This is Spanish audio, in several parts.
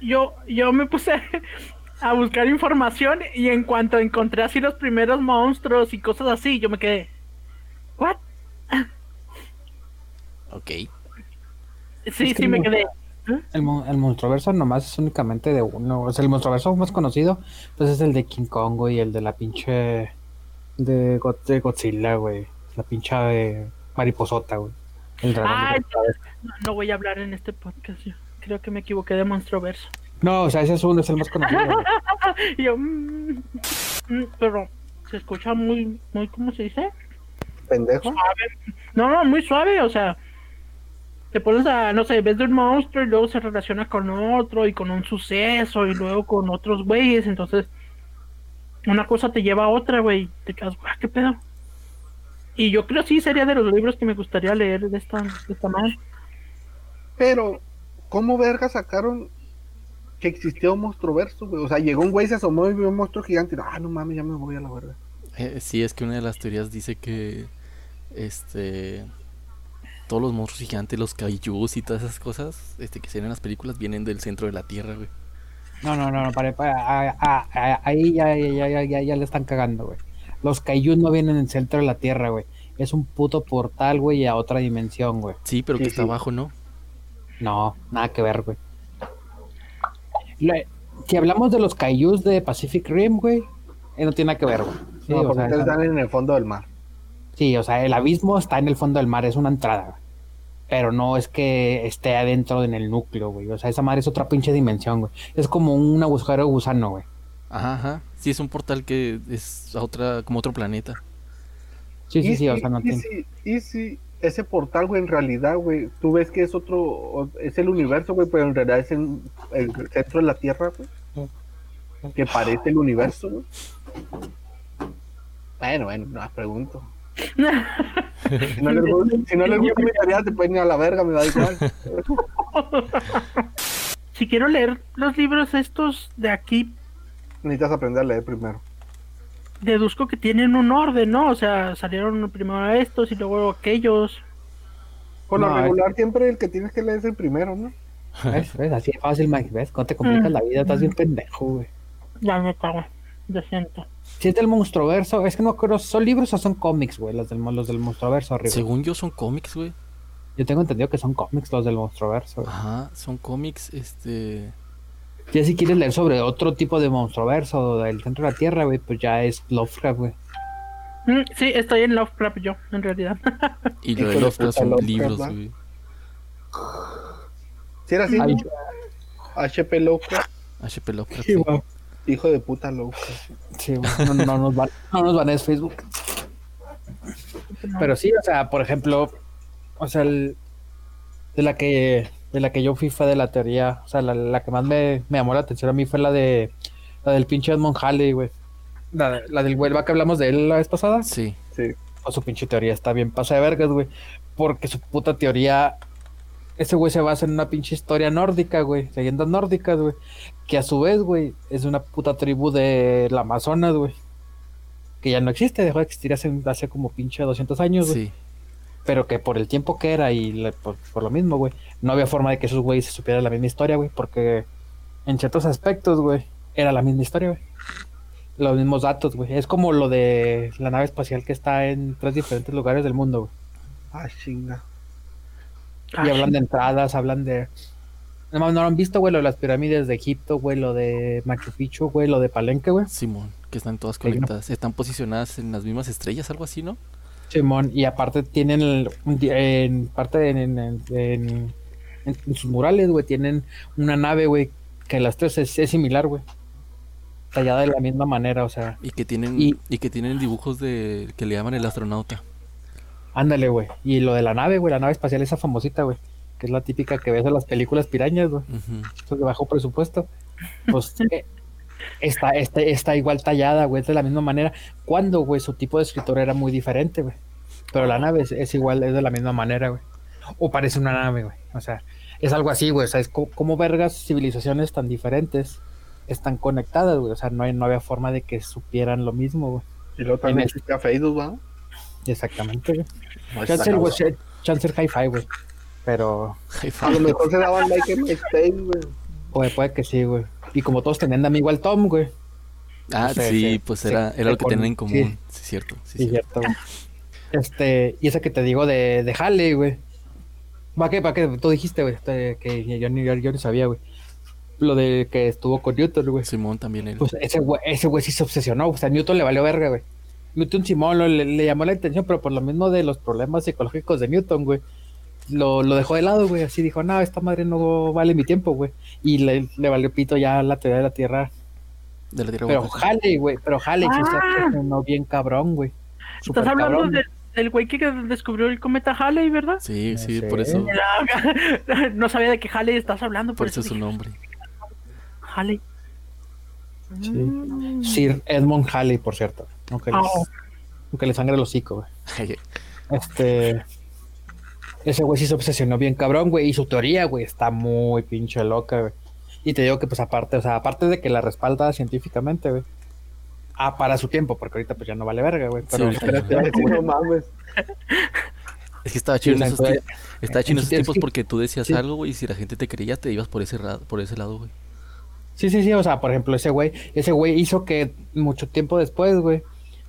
Yo, yo me puse a buscar información y en cuanto encontré así los primeros monstruos y cosas así, yo me quedé. ¿What? Ok. Sí, Es sí, que me quedé. El, mon- el monstruoverso nomás es únicamente de uno. O sea, el monstruoverso más conocido, pues es el de King Kong, güey, y el de la pinche. de, Go- de Godzilla, güey. La pinche eh, mariposota, güey. El dragón. de Ay, Godzilla. no, no voy a hablar en este podcast. Yo creo que me equivoqué de Monstroverso. No, o sea, ese es uno, es el más conocido, güey. Yo, mm, mm, pero se escucha muy, muy, ¿cómo se dice? Pendejo. No, no, muy suave, o sea, te pones a, no sé, ves de un monstruo y luego se relaciona con otro y con un suceso y luego con otros güeyes, entonces una cosa te lleva a otra, güey, te quedas, "Guau, ¿qué pedo? Y yo creo sí sería de los libros que me gustaría leer de esta, de esta madre. Pero, ¿cómo verga sacaron que existía un monstruo verso, güey? O sea, llegó un güey, se asomó y vio un monstruo gigante. y, Ah, no mames, ya me voy a la verga. Eh, sí, es que una de las teorías dice que este todos los monstruos gigantes, los kaijus y todas esas cosas este, que se ven en las películas vienen del centro de la Tierra, güey. No, no, no, no, ah, ah, ahí ya, ya, ya, ya, ya, ya le están cagando, güey. Los kaijus no vienen en el centro de la Tierra, güey. Es un puto portal, güey, a otra dimensión, güey. Sí, pero Sí, que está abajo, ¿no? No, nada que ver, güey. Le- Si hablamos de los kaijus de Pacific Rim, güey, eh, no tiene nada que ver, güey. Sí, no, o porque sea, están en el fondo del mar. sí, o sea, el abismo está en el fondo del mar, es una entrada, güey. Pero no es que esté adentro en el núcleo, güey. O sea, esa madre es otra pinche dimensión, güey. Es como un agujero gusano, güey. Ajá, ajá. Sí, es un portal que es a otra, como otro planeta. Sí, sí, y sí, o si- sea, no y tiene. si- y si ese portal, güey, en realidad, güey, tú ves que es otro, es el universo, güey, pero en realidad es en el centro de la Tierra, güey. Que parece el universo, güey. Bueno, bueno, no, pregunto. Si no les gusta, si no les gusta mi teoría, se pueden ir a la verga, me da igual. Si quiero leer los libros estos de aquí, Necesitas aprender a leer primero. deduzco que tienen un orden, ¿no? O sea, salieron primero estos y luego aquellos. Por lo No, es- regular, siempre el que tienes que leer es el primero, ¿no? ¿Ves? ¿Ves? Así es fácil, Mike. ¿Ves? Cuando te complicas Mm. la vida, estás bien pendejo, güey. Ya me cago. Lo siento. Si es del monstruoverso, es que no creo, ¿son libros o son cómics, güey? Los del, los del monstruoverso, arriba. Según yo son cómics, güey. Yo tengo entendido que son cómics los del monstruoverso. güey. Ajá, son cómics, este... Ya si quieres leer sobre otro tipo de monstruoverso del centro de la Tierra, güey, pues ya es Lovecraft, güey. Mm, sí, estoy en Lovecraft yo, en realidad. Y lo de puta, son Lovecraft, libros, güey. Si era así. HP Lovecraft, HP Lovecraft. sí, hijo de puta Lovecraft. Sí, güey. No, no nos van, no nos van a Facebook. Pero sí, o sea, por ejemplo, o sea, el- de la que de la que yo fui fue de la teoría, o sea, la, la que más me, me llamó la atención a mí fue la de la del pinche Edmond Halley, güey. La, la del Huelva que hablamos de él la vez pasada. Sí. Sí. O su pinche teoría está bien pasa de vergas, güey. Porque su puta teoría. Ese güey se basa en una pinche historia nórdica, güey. Leyendas nórdicas, güey. Que a su vez, güey, es una puta tribu de la Amazonas, güey. Que ya no existe, dejó de existir hace, hace como pinche 200 años, güey. Sí. Pero que por el tiempo que era y le- por, por lo mismo, güey. No había forma de que esos güeyes se supieran la misma historia, güey. Porque en ciertos aspectos, güey, era la misma historia, güey. Los mismos datos, güey. Es como lo de la nave espacial que está en tres diferentes lugares del mundo, güey. Ah, chinga. Y hablan de entradas, hablan de. No, no lo han visto, güey, lo de las pirámides de Egipto, güey, lo de Machu Picchu, güey, lo de Palenque, güey. Simón, que están todas Sí, ¿no? conectadas. Están posicionadas en las mismas estrellas, algo así, ¿no? Simón, y aparte tienen el- en parte en, en, en- en- en sus murales, güey, tienen una nave, güey, que las tres es, es similar, güey. Tallada de la misma manera, o sea, Y que tienen, Y- y, que tienen dibujos de que le llaman el astronauta. ándale, güey. Y lo de la nave, güey, la nave espacial esa famosita, güey, que es la típica que ves en las películas pirañas, güey. Ujú. Eso de bajo presupuesto. Pues eh, está, está, está igual tallada, güey, es de la misma manera. Cuando, güey, su tipo de escritor era muy diferente, güey. Pero la nave es, es igual, es de la misma manera, güey. O parece una nave, güey. O sea, es algo así, güey. O sea, es co- como vergas civilizaciones tan diferentes están conectadas, güey. O sea, no, hay, no había forma de que supieran lo mismo, güey. Y luego también En el- existía Facebook, ¿va? Exactamente, güey. No, Chancer, güey. Chancer Hi-Fi, güey. Pero High A lo five. mejor se daban like en MySpace, güey. puede, puede que sí, güey. Y como todos tenían de amigo al Tom, güey. Ah, Sí, sí, sí, pues sí, era, era lo que tenían en sí. común. Sí, cierto. Sí, Sí, cierto. cierto, güey. Este, y esa que te digo de, de Halley, güey. ¿Para qué? ¿Para qué? Tú dijiste, güey, este, que yo ni, yo, yo ni sabía, güey. Lo de que estuvo con Newton, güey. Simón también él. Pues ese güey, ese güey sí se obsesionó. O sea, Newton le valió verga, güey. Newton Simón lo- le, le llamó la atención, pero por lo mismo de los problemas psicológicos de Newton, güey. Lo, lo dejó de lado, güey. Así dijo, no, esta madre no vale mi tiempo, güey. Y le, le valió pito ya la teoría de la Tierra. de la tierra Pero. Halley, güey. Pero sí se Ah. obsesionó bien cabrón, güey. Estás hablando cabrón. de- del güey que descubrió el cometa Halley, ¿verdad? Sí, sí, por eso, No sabía de qué Halley estás hablando, por eso es su nombre. Halley. Sí. Mm. Sir Edmund Halley, por cierto. Aunque, Ah, les, aunque le sangre el hocico, güey. Este. Ese güey sí se obsesionó bien cabrón, güey. Y su teoría, güey, está muy pinche loca, güey. Y te digo que, pues, aparte, o sea, aparte de que la respalda científicamente, güey. Ah, para su tiempo, porque ahorita, pues, ya no vale verga, güey. Pero, digo que, Sí, güey, no mames. Es que estaba chido en esos entonces- tiempos. Estaba chido en esos es tiempos que- porque tú decías sí. algo, güey, y si la gente te creía, te ibas por ese, por ese lado, güey. Sí, sí, sí, o sea, por ejemplo, ese güey, ese güey hizo que mucho tiempo después, güey,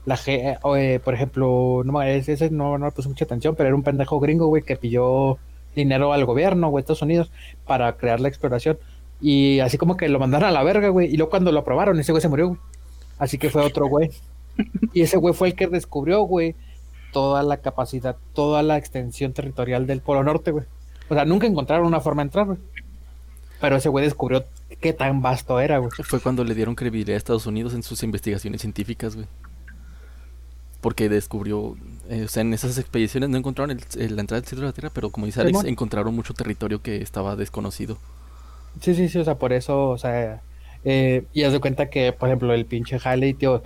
la ge- o, eh, por ejemplo, no ese no, no le puse mucha atención, pero era un pendejo gringo, güey, que pilló dinero al gobierno, güey, Estados Unidos, para crear la exploración. Y así como que lo mandaron a la verga, güey, y luego cuando lo aprobaron, ese güey se murió, güey. Así que fue otro güey. Y ese güey fue el que descubrió, güey, toda la capacidad, toda la extensión territorial del Polo Norte, güey. O sea, nunca encontraron una forma de entrar, güey. Pero ese güey descubrió qué tan vasto era, güey. Fue cuando le dieron credibilidad a Estados Unidos en sus investigaciones científicas, güey. Porque descubrió, eh, o sea, en esas expediciones no encontraron el- el- la entrada del centro de la Tierra, pero como dice Alex, encontraron mucho territorio que estaba desconocido. Sí, sí, sí, o sea, por eso, o sea, eh, y haz de cuenta que, por ejemplo, el pinche Halley, tío,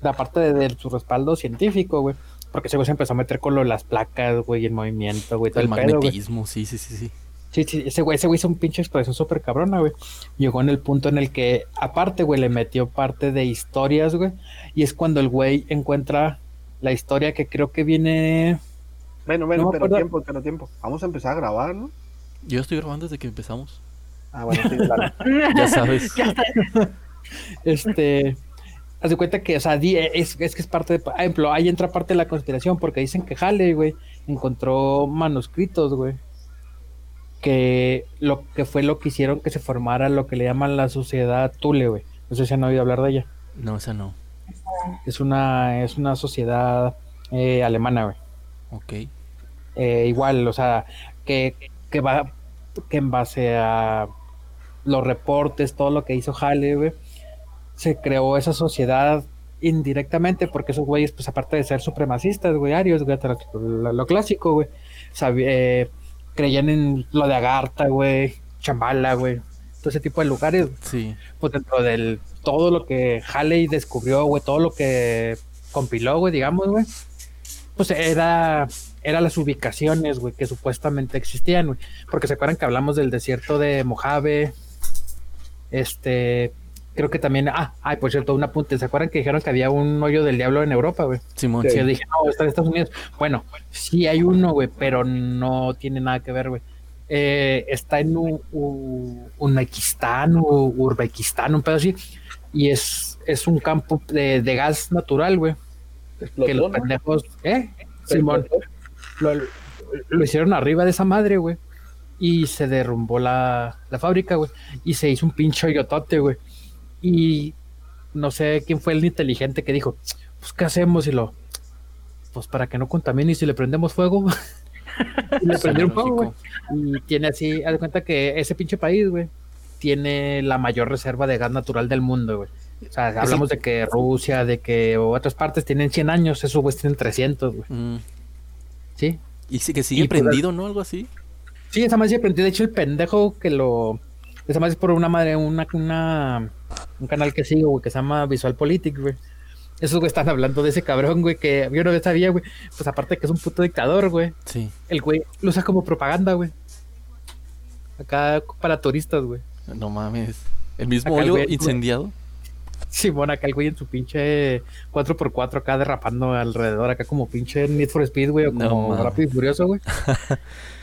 la parte de, de su respaldo científico, güey, porque ese güey se empezó a meter con lo las placas, güey, y el movimiento, güey, todo El el, pedo, magnetismo, sí, sí, sí, sí. Sí, sí, ese güey, ese güey hizo un pinche exploración súper cabrona, güey. Llegó en el punto en el que, aparte, güey, le metió parte de historias, güey, y es cuando el güey encuentra la historia que creo que viene... Bueno, bueno, No pero acuerdo. tiempo, pero tiempo. Vamos a empezar a grabar, ¿no? Yo estoy grabando desde que empezamos. Ah, bueno, sí, claro. Ya sabes. Ya. Este. Haz de cuenta que, o sea, di- es, es que es parte de. Por ejemplo, ahí entra parte de la conspiración porque dicen que Halley, güey, encontró manuscritos, güey. Que lo que fue lo que hicieron que se formara lo que le llaman la sociedad Tule, güey. No sé si han oído hablar de ella. No, esa no. Es una, es una sociedad eh, alemana, güey. Ok. Eh, igual, o sea, que, que va que en base a los reportes, todo lo que hizo Halley, güey, se creó esa sociedad indirectamente, porque esos güeyes, pues aparte de ser supremacistas, güey, arios, güey, lo, lo clásico, güey, eh, creían en lo de Agartha, güey, Chambala, güey, todo ese tipo de lugares, Sí. pues dentro del todo lo que Halley descubrió, güey, todo lo que compiló, güey, digamos, güey, pues era, era las ubicaciones, güey, que supuestamente existían, güey, porque se acuerdan que hablamos del desierto de Mojave, este, creo que también, ah, ay, por cierto, un apunte, ¿se acuerdan que dijeron que había un hoyo del diablo en Europa, güey? Simón, Sí. Que dije, no, está en Estados Unidos. Bueno, sí hay uno, güey, pero no tiene nada que ver, güey. Eh, está en un, un, Uzbekistán o Urbekistán, un pedo así, y es, es un campo de, de gas natural, güey. Que los pendejos, ¿eh? Simón, lo, lo hicieron arriba de esa madre, güey. Y se derrumbó la, la fábrica, güey. Y se hizo un pinche hoyotote, güey. Y no sé quién fue el inteligente que dijo, pues, ¿qué hacemos? Y lo, pues, para que no contamine y si le prendemos fuego. y le prendieron fuego, güey. Y tiene así, haz de cuenta que ese pinche país, güey, tiene la mayor reserva de gas natural del mundo, güey. O sea, hablamos de que Rusia, de que otras partes tienen 100 años, esos güeyes tienen 300, güey. Mm. ¿Sí? Y sí que sigue Y pues, prendido, ¿no? Algo así. Sí, esa más sí aprendí. De hecho, el pendejo que lo. Esa más es por una madre, una, una, un canal que sigo, güey, que se llama Visual Politics, güey. Esos güey están hablando de ese cabrón, güey, que yo no sabía, güey. Pues aparte que es un puto dictador, güey. Sí. El güey lo usa como propaganda, güey. Acá para turistas, güey. No mames. El mismo Acá el hoyo güey- incendiado. Simón, acá el güey en su pinche 4x4 acá derrapando alrededor, acá como pinche Need for Speed, güey, o como. Rápido y Furioso, güey.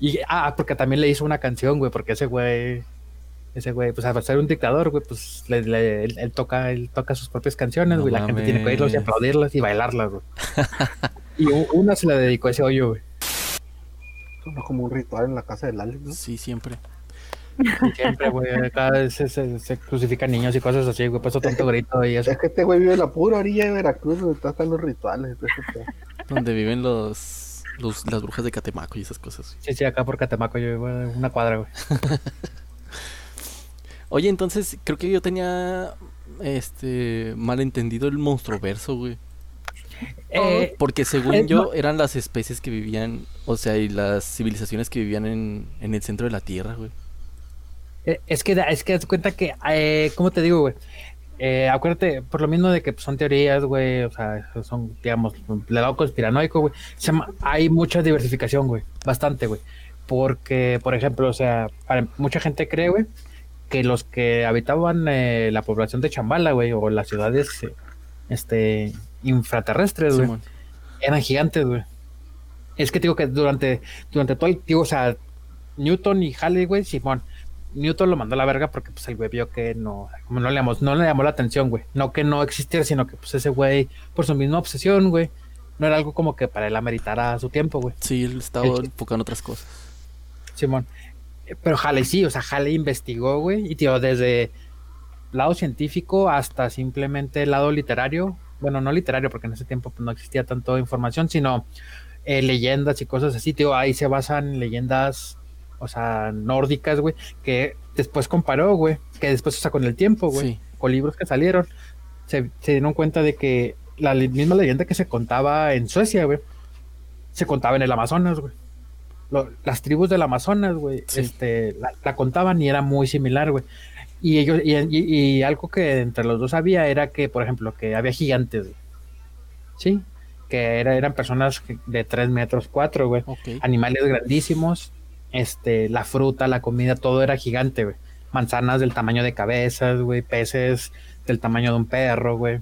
Y, ah, porque también le hizo una canción, güey, porque ese güey, ese güey, pues al ser un dictador, güey, pues le, le- él, él toca, él toca sus propias canciones, No güey, la gente tiene que oírlos y aplaudirlas y bailarlas, güey. y una se la dedicó a ese hoyo, güey. Suena como un ritual en la casa del Alex, ¿no? Sí, siempre. Y siempre, güey, cada vez se, se, se crucifican niños y cosas así, güey, por eso tanto grito y eso. Es que este güey vive en la pura orilla de Veracruz, donde están los rituales. Donde viven los, los las brujas de Catemaco y esas cosas. Sí, sí, acá por Catemaco, yo vivo en una cuadra, güey. Oye, entonces creo que yo tenía este malentendido el monstruo verso, güey. Eh, Porque según eh, yo no. eran las especies que vivían, o sea, y las civilizaciones que vivían en, en el centro de la Tierra, güey. Eh, Es que, da- es que haz cuenta que, eh, ¿cómo te digo, güey? Eh, acuérdate, por lo mismo de que pues, son teorías, güey, o sea, son, digamos, del lado conspiranoico, güey. Hay mucha diversificación, güey, bastante, güey. Porque, por ejemplo, o sea, para, mucha gente cree, güey, que los que habitaban eh, la población de Chambala, güey, o las ciudades, eh, este, infraterrestres, güey, eran gigantes, güey. Es que digo que durante, durante todo el, digo, o sea, Newton y Halley, güey, Simón. Newton lo mandó a la verga porque pues el güey vio que no, como no le llamó, no le llamó la atención, güey. No que no existiera, sino que pues ese güey, por su misma obsesión, güey, no era algo como que para él ameritara su tiempo, güey. Sí, él estaba El- enfocado en otras cosas. Simón. Eh, Pero Halley sí, o sea, Halley investigó, güey, y tío, desde lado científico hasta simplemente el lado literario. Bueno, no literario, porque en ese tiempo pues, no existía tanto información, sino eh, leyendas y cosas así, tío. Ahí se basan leyendas, o sea, nórdicas, güey, que después comparó, güey, que después, o sea, con el tiempo, güey, Sí. con libros que salieron, se, se dieron cuenta de que la misma leyenda que se contaba en Suecia, güey, se contaba en el Amazonas, güey. Las tribus del Amazonas, güey, Sí. este, la, la contaban y era muy similar, güey. Y ellos, y, y- y algo que entre los dos había era que, por ejemplo, que había gigantes, güey. Sí, que era- eran personas de 3 metros 4, güey. Animales grandísimos, este, la fruta, la comida, todo era gigante, güey. Manzanas del tamaño de cabezas, güey, peces del tamaño de un perro, güey.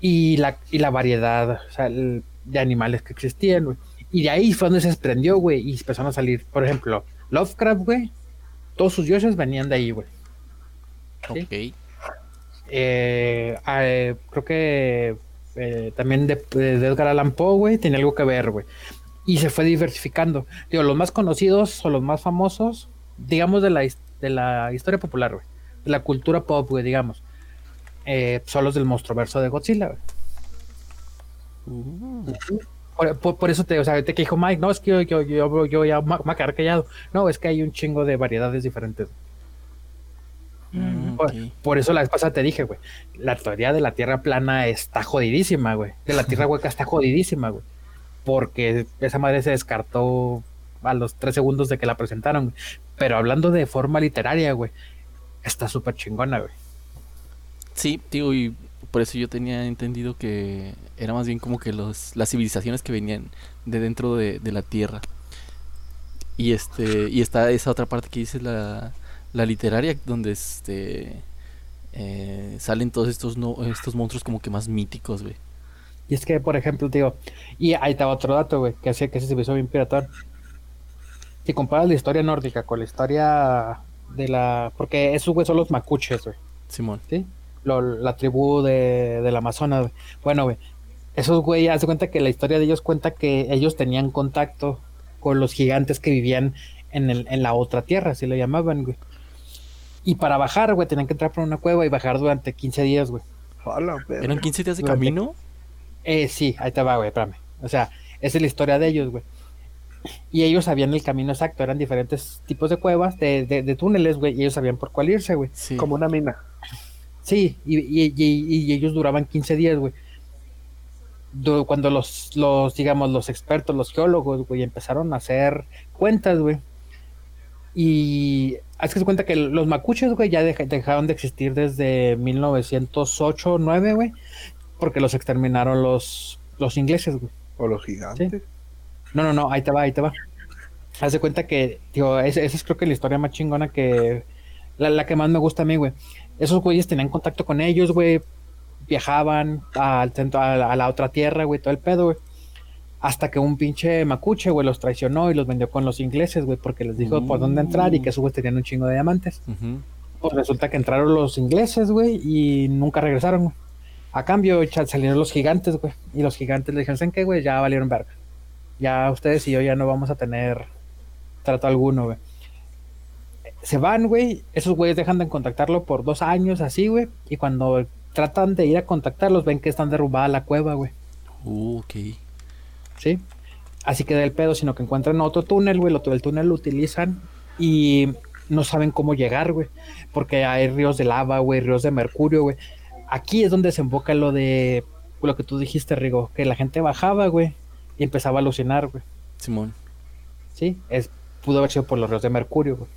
Y la, y la variedad o sea, el- de animales que existían, güey. Y de ahí fue donde se desprendió, güey, y empezaron a salir, por ejemplo, Lovecraft, güey. Todos sus dioses venían de ahí, güey. Sí. Ok. Eh, eh, creo que eh, también de, de Edgar Allan Poe, güey, tenía algo que ver, güey. Y se fue diversificando. Digo, los más conocidos o los más famosos, digamos, de la, de la historia popular, güey. De la cultura pop, güey, digamos. Eh, son los del monstruoverso de Godzilla, güey. Uh, Por, por- por eso te, o sea, ahorita que dijo Mike, no, es que yo, yo, yo, yo ya me a quedar callado. No, es que hay un chingo de variedades diferentes. mm, Por, por eso la vez pasada te dije, güey. La teoría de la tierra plana está jodidísima, güey. De la tierra hueca está jodidísima, güey. Porque esa madre se descartó a los tres segundos de que la presentaron. Pero hablando de forma literaria, güey, está súper chingona, güey. Sí, digo, y por eso yo tenía entendido que era más bien como que los, las civilizaciones que venían de dentro de, de la Tierra. Y este, y está esa otra parte que dice la, la literaria, donde este eh, salen todos estos no, estos monstruos como que más míticos, güey. Y es que, por ejemplo, digo, y ahí estaba otro dato, güey, que hace que ese se hizo bien piratón. Si comparas la historia nórdica con la historia de la. Porque esos, güey, son los macuches, güey. Simón. ¿sí? Lo- la tribu de, del Amazonas, güey. Bueno, güey, esos güey, haz de cuenta que la historia de ellos cuenta que ellos tenían contacto con los gigantes que vivían en, el, en la otra tierra, así le llamaban, güey. Y para bajar, güey, tenían que entrar por una cueva y bajar durante 15 días, güey. Hola, perro. ¿Eran 15 días de Durante- camino? Eh, sí, ahí te va, güey, espérame. O sea, esa es la historia de ellos, güey. Y ellos sabían el camino exacto, eran diferentes tipos de cuevas, de, de, de túneles, güey, y ellos sabían por cuál irse, güey. Sí. Como una mina. Sí, y, y- y- y ellos duraban 15 días, güey. Cuando los, los, digamos, los expertos, los geólogos, güey, empezaron a hacer cuentas, güey. Y haz que se cuenta que los macuches, güey, ya deja- dejaron de existir desde 1908 9, güey, porque los exterminaron los, los ingleses, güey. O los gigantes. No, no, no, ahí te va, ahí te va. Haz de cuenta que, digo, esa esa es creo que la historia más chingona que. La, la que más me gusta a mí, güey. Esos güeyes tenían contacto con ellos, güey. Viajaban al centro, a la, a la otra tierra, güey, todo el pedo, güey. Hasta que un pinche macuche, güey, los traicionó y los vendió con los ingleses, güey, porque les dijo por dónde entrar y que esos güey tenían un chingo de diamantes. Pues resulta que entraron los ingleses, güey, y nunca regresaron, güey. A cambio, salieron los gigantes, güey. Y los gigantes le dijeron, ¿saben qué, güey? Ya valieron verga. Ya ustedes y yo ya no vamos a tener trato alguno, güey. Se van, güey. Esos güeyes dejan de contactarlo por dos años, así, güey. Y cuando tratan de ir a contactarlos, ven que están derrumbada la cueva, güey. Uh, ok. ¿sí? Así que del pedo, sino que encuentran otro túnel, güey, el túnel lo utilizan y no saben cómo llegar, güey, porque hay ríos de lava, güey, ríos de mercurio, güey. Aquí es donde se enfoca lo de lo que tú dijiste, Rigo, que la gente bajaba, güey, y empezaba a alucinar, güey, Simón. ¿sí? Es, pudo haber sido por los ríos de mercurio, güey.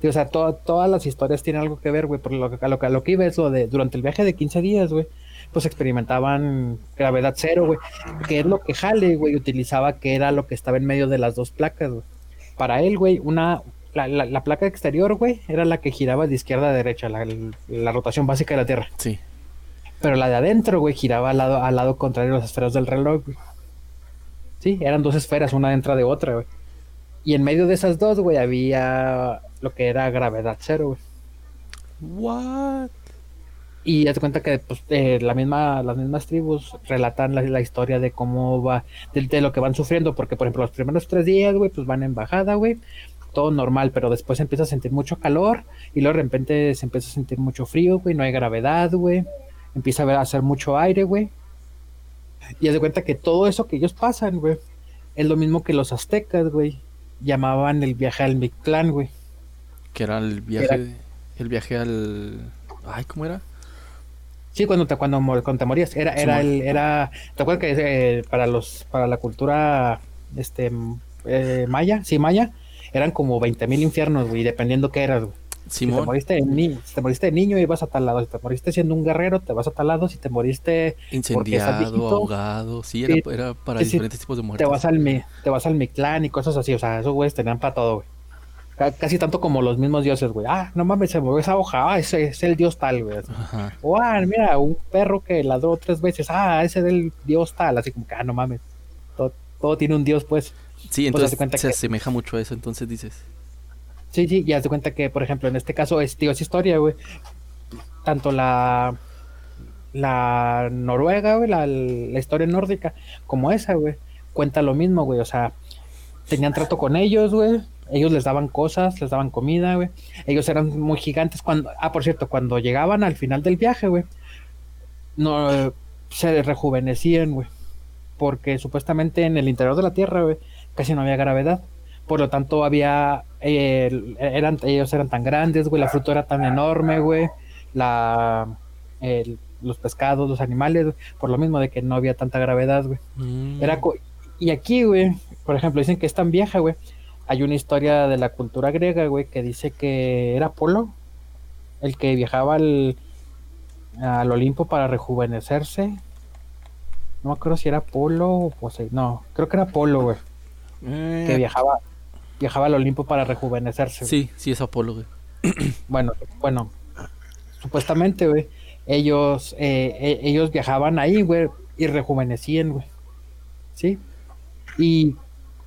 Sí, o sea, to- todas las historias tienen algo que ver, güey, por lo que, a lo, a lo que iba es lo de, durante el viaje de 15 días, güey, pues experimentaban gravedad cero, güey, que es lo que Halley, güey, utilizaba, que era lo que estaba en medio de las dos placas, güey. Para él, güey, una, la, la- la placa exterior, güey, era la que giraba de izquierda a derecha, la, la rotación básica de la Tierra. Sí. Pero la de adentro, güey, giraba al lado, al lado contrario de las esferas del reloj, güey. Sí, eran dos esferas, una dentro de otra, güey. Y en medio de esas dos, güey, había lo que era gravedad cero, güey. What? Y ya te cuenta que pues, eh, la misma, las mismas tribus relatan la, la historia de cómo va, de, de lo que van sufriendo, porque por ejemplo los primeros tres días, güey, pues van en bajada, güey, todo normal, pero después se empieza a sentir mucho calor y luego de repente se empieza a sentir mucho frío, güey, no hay gravedad, güey, empieza a ver- a hacer mucho aire, güey. Y haz de cuenta que todo eso que ellos pasan, güey, es lo mismo que los aztecas, güey, llamaban el viaje al Mictlán, güey. Que era el viaje. El viaje al. Ay, ¿cómo era? Sí, cuando te, cuando, te morías. Era, era el, era, ¿te acuerdas que eh, para los, para la cultura este eh, maya, sí, maya, eran como 20.000 infiernos, güey, dependiendo qué eras, güey. Si te moriste de ni- si te moriste de niño, ibas a tal lado. Si te moriste siendo un guerrero, te vas a tal lado. Si te moriste, Incendiado, viejito. ahogado. Sí, era, para diferentes tipos de te muertes. vas al mi- te vas al y cosas así. O sea, esos güeyes tenían para todo, güey. Ca- Casi tanto como los mismos dioses, güey. Ah, no mames, se movió esa hoja. Ah, ese es el dios tal, güey. O, ah, mira, un perro que ladró tres veces. Ah, ese es el dios tal. Así como que, ah, no mames. Todo, todo tiene un dios, pues. Sí, haz entonces se que- asemeja mucho a eso, entonces dices. Sí, sí, y haz de cuenta que, por ejemplo, en este caso es, historia, güey. Tanto la la Noruega, güey, la, historia nórdica, como esa, güey, cuenta lo mismo, güey. O sea, tenían trato con ellos, güey. Ellos les daban cosas, les daban comida, güey. Ellos eran muy gigantes cuando, ah, por cierto, cuando llegaban al final del viaje, güey, no se rejuvenecían, güey. Porque supuestamente en el interior de la Tierra, güey, casi no había gravedad. Por lo tanto, había. eh, eran, ellos eran tan grandes, güey. La fruta era tan enorme, güey. La. el- los pescados, los animales, güey, por lo mismo de que no había tanta gravedad, güey. Mm, Era co- y aquí, güey, por ejemplo, dicen que es tan vieja, güey. Hay una historia de la cultura griega, güey, que dice que era Apolo el que viajaba al, al Olimpo para rejuvenecerse. No me acuerdo si era Apolo o Poseidón. No, creo que era Apolo, güey, eh, que viajaba viajaba al Olimpo para rejuvenecerse. güey. Sí, sí, es Apolo, güey. Bueno, bueno, supuestamente, güey, ellos, eh, eh, ellos viajaban ahí, güey, y rejuvenecían, güey. ¿Sí? Y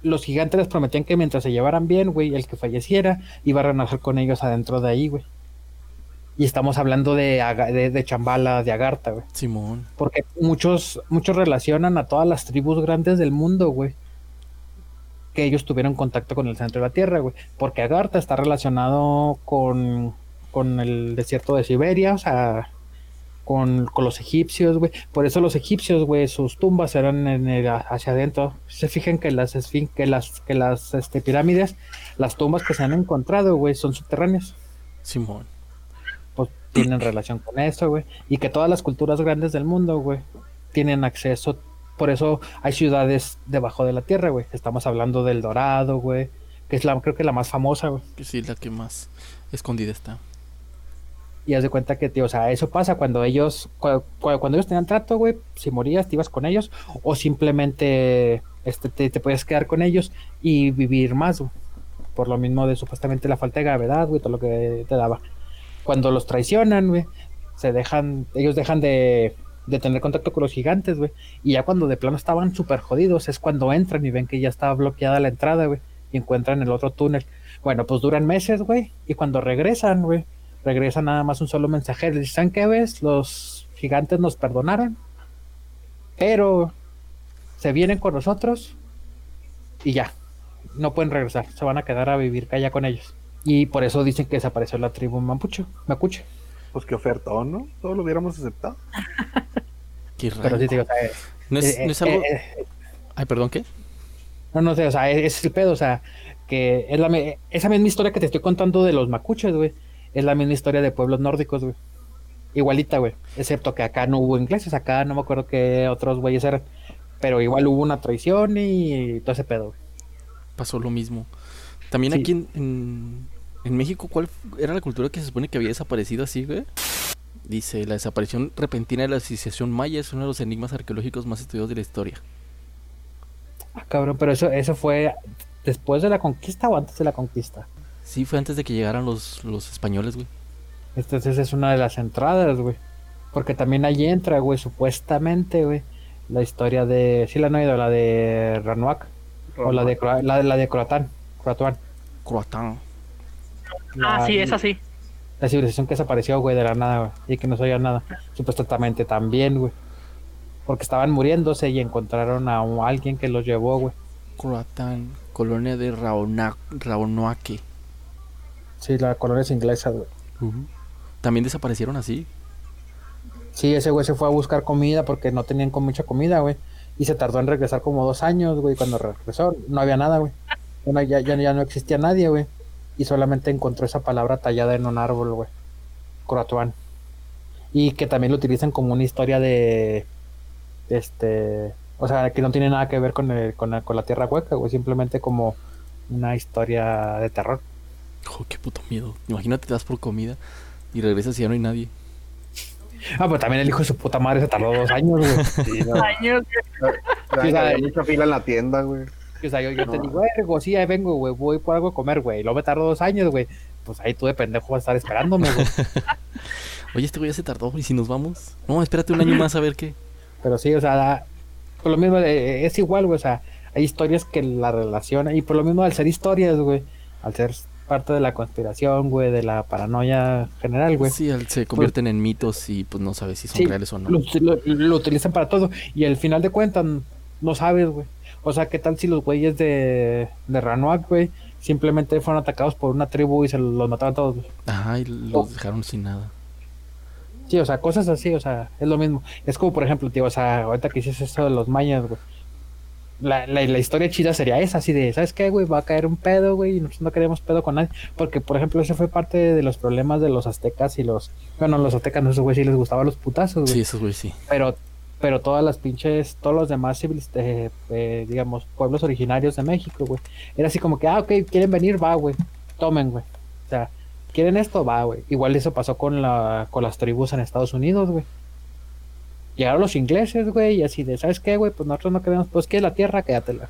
los gigantes les prometían que mientras se llevaran bien, güey, el que falleciera iba a renacer con ellos adentro de ahí, güey. Y estamos hablando de, de, de Chambala, de Agartha, güey. Simón. Porque muchos, muchos relacionan a todas las tribus grandes del mundo, güey. Que ellos tuvieron contacto con el centro de la Tierra, güey. Porque Agartha está relacionado con, con el desierto de Siberia, o sea, con, con los egipcios, güey. Por eso los egipcios, güey, sus tumbas eran en el- hacia adentro. Se fijan que las que las, que las este, pirámides, las tumbas que se han encontrado, güey, son subterráneas Simón. pues tienen relación con eso, güey. Y que todas las culturas grandes del mundo, güey, tienen acceso. Por eso hay ciudades debajo de la tierra, güey. Estamos hablando del Dorado, güey. Que es la, creo que la más famosa, güey. Que sí, la que más escondida está. Y haz de cuenta que, tío, o sea, eso pasa cuando ellos, cu- cu- cuando ellos tenían trato, güey, si morías, te ibas con ellos, o simplemente este, te, te podías quedar con ellos y vivir más, güey. Por lo mismo de supuestamente la falta de gravedad, güey, todo lo que te daba. Cuando los traicionan, güey, se dejan, ellos dejan de, de tener contacto con los gigantes, güey. Y ya cuando de plano estaban súper jodidos, es cuando entran y ven que ya estaba bloqueada la entrada, güey. Y encuentran el otro túnel. Bueno, pues duran meses, güey. Y cuando regresan, güey, regresa nada más un solo mensajero. Les dicen, ¿qué ves? Los gigantes nos perdonaron. Pero se vienen con nosotros y ya. No pueden regresar. Se van a quedar a vivir allá con ellos. Y por eso dicen que desapareció la tribu Mapuche. Mapuche. Pues qué ofertón, ¿no? Todos lo hubiéramos aceptado. Qué Pero raro. sí, te digo, o sea, eh, No es, eh, no es eh, algo. eh, Ay, perdón, ¿qué? No, no sé, o sea, es el pedo, o sea, que es la me- esa misma historia que te estoy contando de los macuches, güey, es la misma historia de pueblos nórdicos, güey. Igualita, güey, excepto que acá no hubo ingleses, acá no me acuerdo qué otros güeyes eran, pero igual hubo una traición y todo ese pedo, güey. Pasó lo mismo. También Sí. aquí en, en, en México, ¿cuál era la cultura que se supone que había desaparecido así, güey? Dice, la desaparición repentina de la civilización maya es uno de los enigmas arqueológicos más estudiados de la historia. Ah, cabrón, pero eso, eso fue después de la conquista o antes de la conquista. Sí, fue antes de que llegaran los, los españoles, güey. Entonces es una de las entradas, güey. Porque también ahí entra, güey, supuestamente, güey, la historia de, sí la han oído, la de Ranuac, o la de, la, la de Croatán, Croatuán. Croatán. Ah, sí, es así. La civilización que desapareció, güey, de la nada, güey, y que no sabía nada. Supuestamente también, güey. Porque estaban muriéndose y encontraron a un- alguien que los llevó, güey. Croatán, colonia de Raona- Raonoaque. Sí, la colonia es inglesa, güey. También desaparecieron así. Sí, ese güey se fue a buscar comida porque no tenían con mucha comida, güey. Y se tardó en regresar como dos años, güey. Cuando regresó, no había nada, güey. Bueno, ya, ya, ya no existía nadie, güey. Y solamente encontró esa palabra tallada en un árbol, güey. Croatuán. Y que también lo utilizan como una historia de. Este. O sea, que no tiene nada que ver con, el- con, la, con la tierra hueca, güey. Simplemente como una historia de terror. Oh, qué puto miedo. Imagínate, te das por comida y regresas y ya no hay nadie. Ah, pero también el hijo de su puta madre se tardó dos años, güey. Sí, no, Años, hay- Sí, hay mucha fila en la tienda, güey. O sea, yo, yo te digo, sí, ahí vengo, güey, voy por algo a comer, güey. Y luego me tardo dos años, güey. Pues ahí tú de pendejo vas a estar esperándome, güey. Oye, este güey ya se tardó. ¿Y si nos vamos? No, espérate un año más a ver qué. Pero sí, o sea, por lo mismo, eh, es igual, güey. O sea, hay historias que la relacionan. Y por lo mismo, al ser historias, güey, al ser parte de la conspiración, güey, de la paranoia general, güey. Sí, se convierten en mitos y pues no sabes si son Sí, reales o no. Lo, lo- lo utilizan para todo. Y al final de cuentas, no sabes, güey. O sea, ¿qué tal si los güeyes de, de Ranoac, güey, simplemente fueron atacados por una tribu y se los mataron todos, güey? Ajá, y los dejaron sin nada. Sí, o sea, cosas así, o sea, es lo mismo. Es como, por ejemplo, tío, o sea, ahorita que hiciste eso de los mayas, güey. La, la, la historia chida sería esa, así de, ¿sabes qué, güey? Va a caer un pedo, güey, y nosotros no queremos pedo con nadie. Porque, por ejemplo, ese fue parte de los problemas de los aztecas y los... Bueno, los aztecas, no sé, güey, sí les gustaban los putazos, güey. Sí, esos güey sí. Pero, pero todas las pinches, todos los demás eh, eh, digamos, pueblos originarios de México, güey. Era así como que, ah, ok, quieren venir, va, güey. Tomen, güey. O sea, ¿quieren esto? Va, güey. Igual eso pasó con, la, con las tribus en Estados Unidos, güey. Llegaron los ingleses, güey, y así de, ¿sabes qué, güey? Pues nosotros no queremos, pues, ¿qué es la tierra? Quédatela.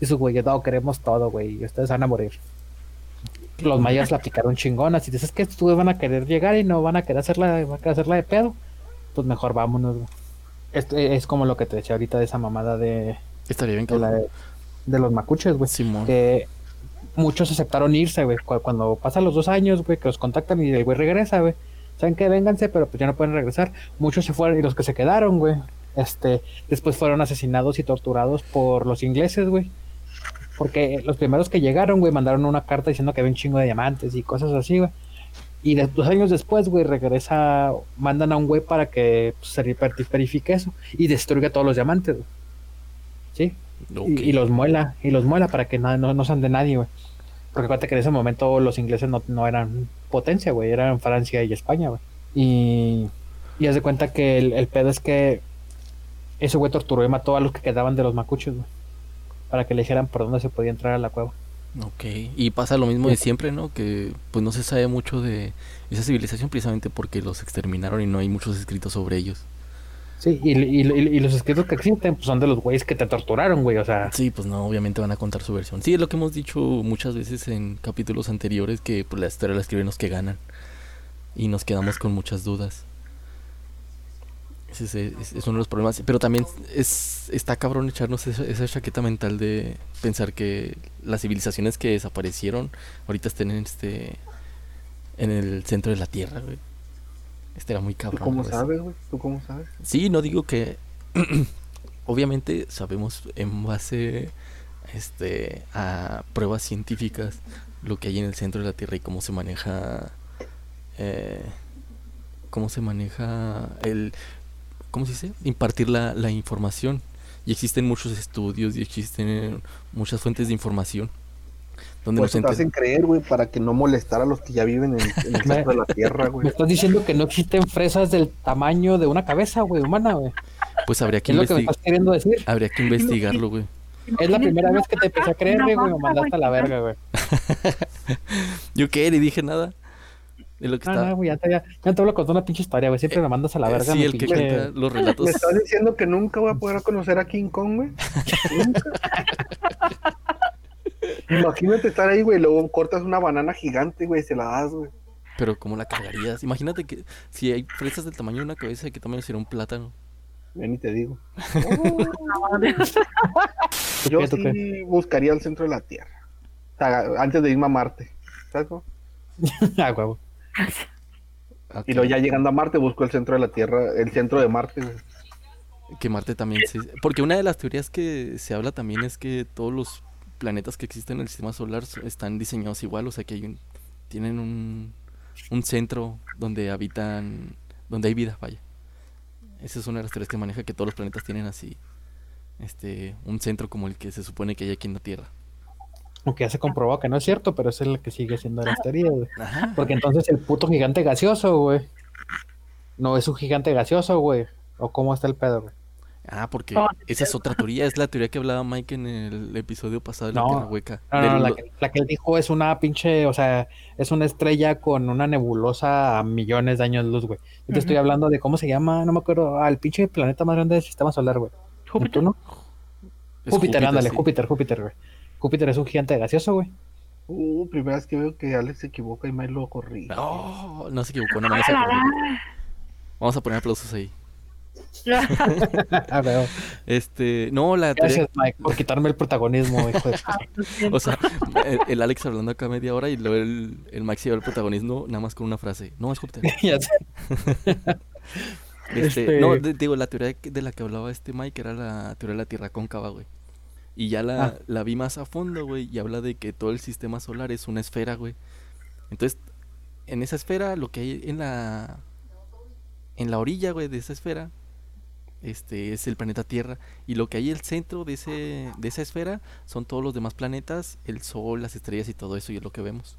Y sus güeyes, no, queremos todo, güey, y ustedes van a morir. Los mayas la picaron chingona. Si dices que güeyes van a querer llegar y no van a querer hacerla, van a querer hacerla de pedo, pues mejor vámonos, güey. Esto es como lo que te decía ahorita de esa mamada de, Estaría bien de, la- de los macuches, güey. Que muchos aceptaron irse, güey. Cu- Cuando pasan los dos años, güey, que los contactan y el güey regresa, güey. Saben que vénganse, pero pues ya no pueden regresar. Muchos se fueron y los que se quedaron, güey. Este, después fueron asesinados y torturados por los ingleses, güey. Porque los primeros que llegaron, güey, mandaron una carta diciendo que había un chingo de diamantes y cosas así, güey. Y de- dos años después, güey, regresa, mandan a un güey para que pues, se ver- verifique eso y destruya todos los diamantes, güey. ¿Sí? Y, y los muela, y los muela para que nada, no, no sean de nadie, güey. Porque acuérdate que en ese momento los ingleses no, no eran potencia, güey, eran Francia y España, güey. Y, y haz de cuenta que el, el pedo es que ese güey torturó y mató a los que quedaban de los macuchos, güey. Para que le dijeran por dónde se podía entrar a la cueva. Ok, y pasa lo mismo de siempre, ¿no? Que pues no se sabe mucho de esa civilización precisamente porque los exterminaron y no hay muchos escritos sobre ellos. Sí, y, y- y- y los escritos que existen pues, son de los güeyes que te torturaron, güey, o sea. Sí, pues no, obviamente van a contar su versión. Sí, es lo que hemos dicho muchas veces en capítulos anteriores, que pues, la historia la escriben los que ganan. Y nos quedamos con muchas dudas. Ese es, es- es uno de los problemas. Pero también es está cabrón echarnos esa, esa chaqueta mental de pensar que las civilizaciones que desaparecieron ahorita estén en este en el centro de la Tierra, güey. Este era muy ¿Tú cabrón. cómo güey. sabes, güey? ¿Tú cómo sabes? Sí, no digo que obviamente sabemos en base este a pruebas científicas lo que hay en el centro de la Tierra y cómo se maneja eh, cómo se maneja el ¿cómo se dice? impartir la, la información y existen muchos estudios y existen muchas fuentes de información donde nos te enter- hacen creer, güey, para que no molestar a los que ya viven en, en el centro de la Tierra, Me güey. estás diciendo que no existen fresas del tamaño de una cabeza, güey, humana, güey. pues habría que Es lo que me investi- estás queriendo decir. habría que investigarlo, güey. Es la primera vez que te empecé a creer, güey, me mandaste a la verga, güey. Yo qué, ni dije nada. Lo que No, está no, güey, ya te, ya, ya te hablo con una pinche historia, güey. Siempre me mandas a la Eh, verga. sí, el que cuenta los ¿Me relatos. estás diciendo que nunca voy a poder conocer a King Kong, güey? Nunca. Imagínate estar ahí, güey, luego cortas una banana gigante, güey, y se la das, güey. Pero ¿cómo la cargarías? Imagínate que si hay fresas del tamaño de una cabeza, ¿de qué tamaño sería un plátano? Ven y te digo. ¿Tú Yo qué, sí buscaría el centro de la Tierra. O sea, antes de irme a Marte. ¿Sabes? cómo? ah, huevo. Ok. Y luego ya llegando a Marte busco el centro de la Tierra, el centro de Marte. Que Marte también se... Porque una de las teorías que se habla también es que todos los planetas que existen en el sistema solar so- están diseñados igual, o sea que hay un... tienen un, un centro donde habitan... donde hay vida, vaya. Esa es una de las teorías que maneja que todos los planetas tienen así... este un centro como el que se supone que hay aquí en la Tierra. Aunque ya se comprobó que no es cierto, pero es el que sigue siendo la teoría, güey. Ajá. Porque entonces el puto gigante gaseoso, güey. No es un gigante gaseoso, güey. ¿O cómo está el pedo, güey? Ah, porque esa es otra teoría, es la teoría que hablaba Mike en el episodio pasado de la No. Tierra Hueca. No, no, Del- la, que, la que él dijo es una pinche, o sea, es una estrella con una nebulosa a millones de años luz, güey. Yo te estoy hablando de cómo se llama, no me acuerdo, ah, el pinche planeta más grande del sistema solar, güey. Júpiter. Es Júpiter, ándale, sí. Júpiter, Júpiter, güey. Júpiter es un gigante gaseoso, güey. Uh, primera vez que veo que Alex se equivoca y Mike lo corrí. No, no se equivocó, nada más se Ah. Vamos a poner aplausos ahí. Ah, veo. Este, no, la teoría, Gracias, Mike, por quitarme el protagonismo, hijo de o sea, el, el Alex hablando acá media hora y luego el, el Max lleva el protagonismo nada más con una frase. No, es Júpiter. Ya sé. Este, Este- No, de- digo, la teoría de la que hablaba este Mike era la teoría de la Tierra cóncava, güey. Y ya la, Ah. la vi más a fondo, güey, y habla de que todo el sistema solar es una esfera, güey. Entonces, en esa esfera, lo que hay en la en la orilla, güey, de esa esfera, este es el planeta Tierra y lo que hay en el centro de ese de esa esfera son todos los demás planetas, el sol, las estrellas y todo eso y es lo que vemos.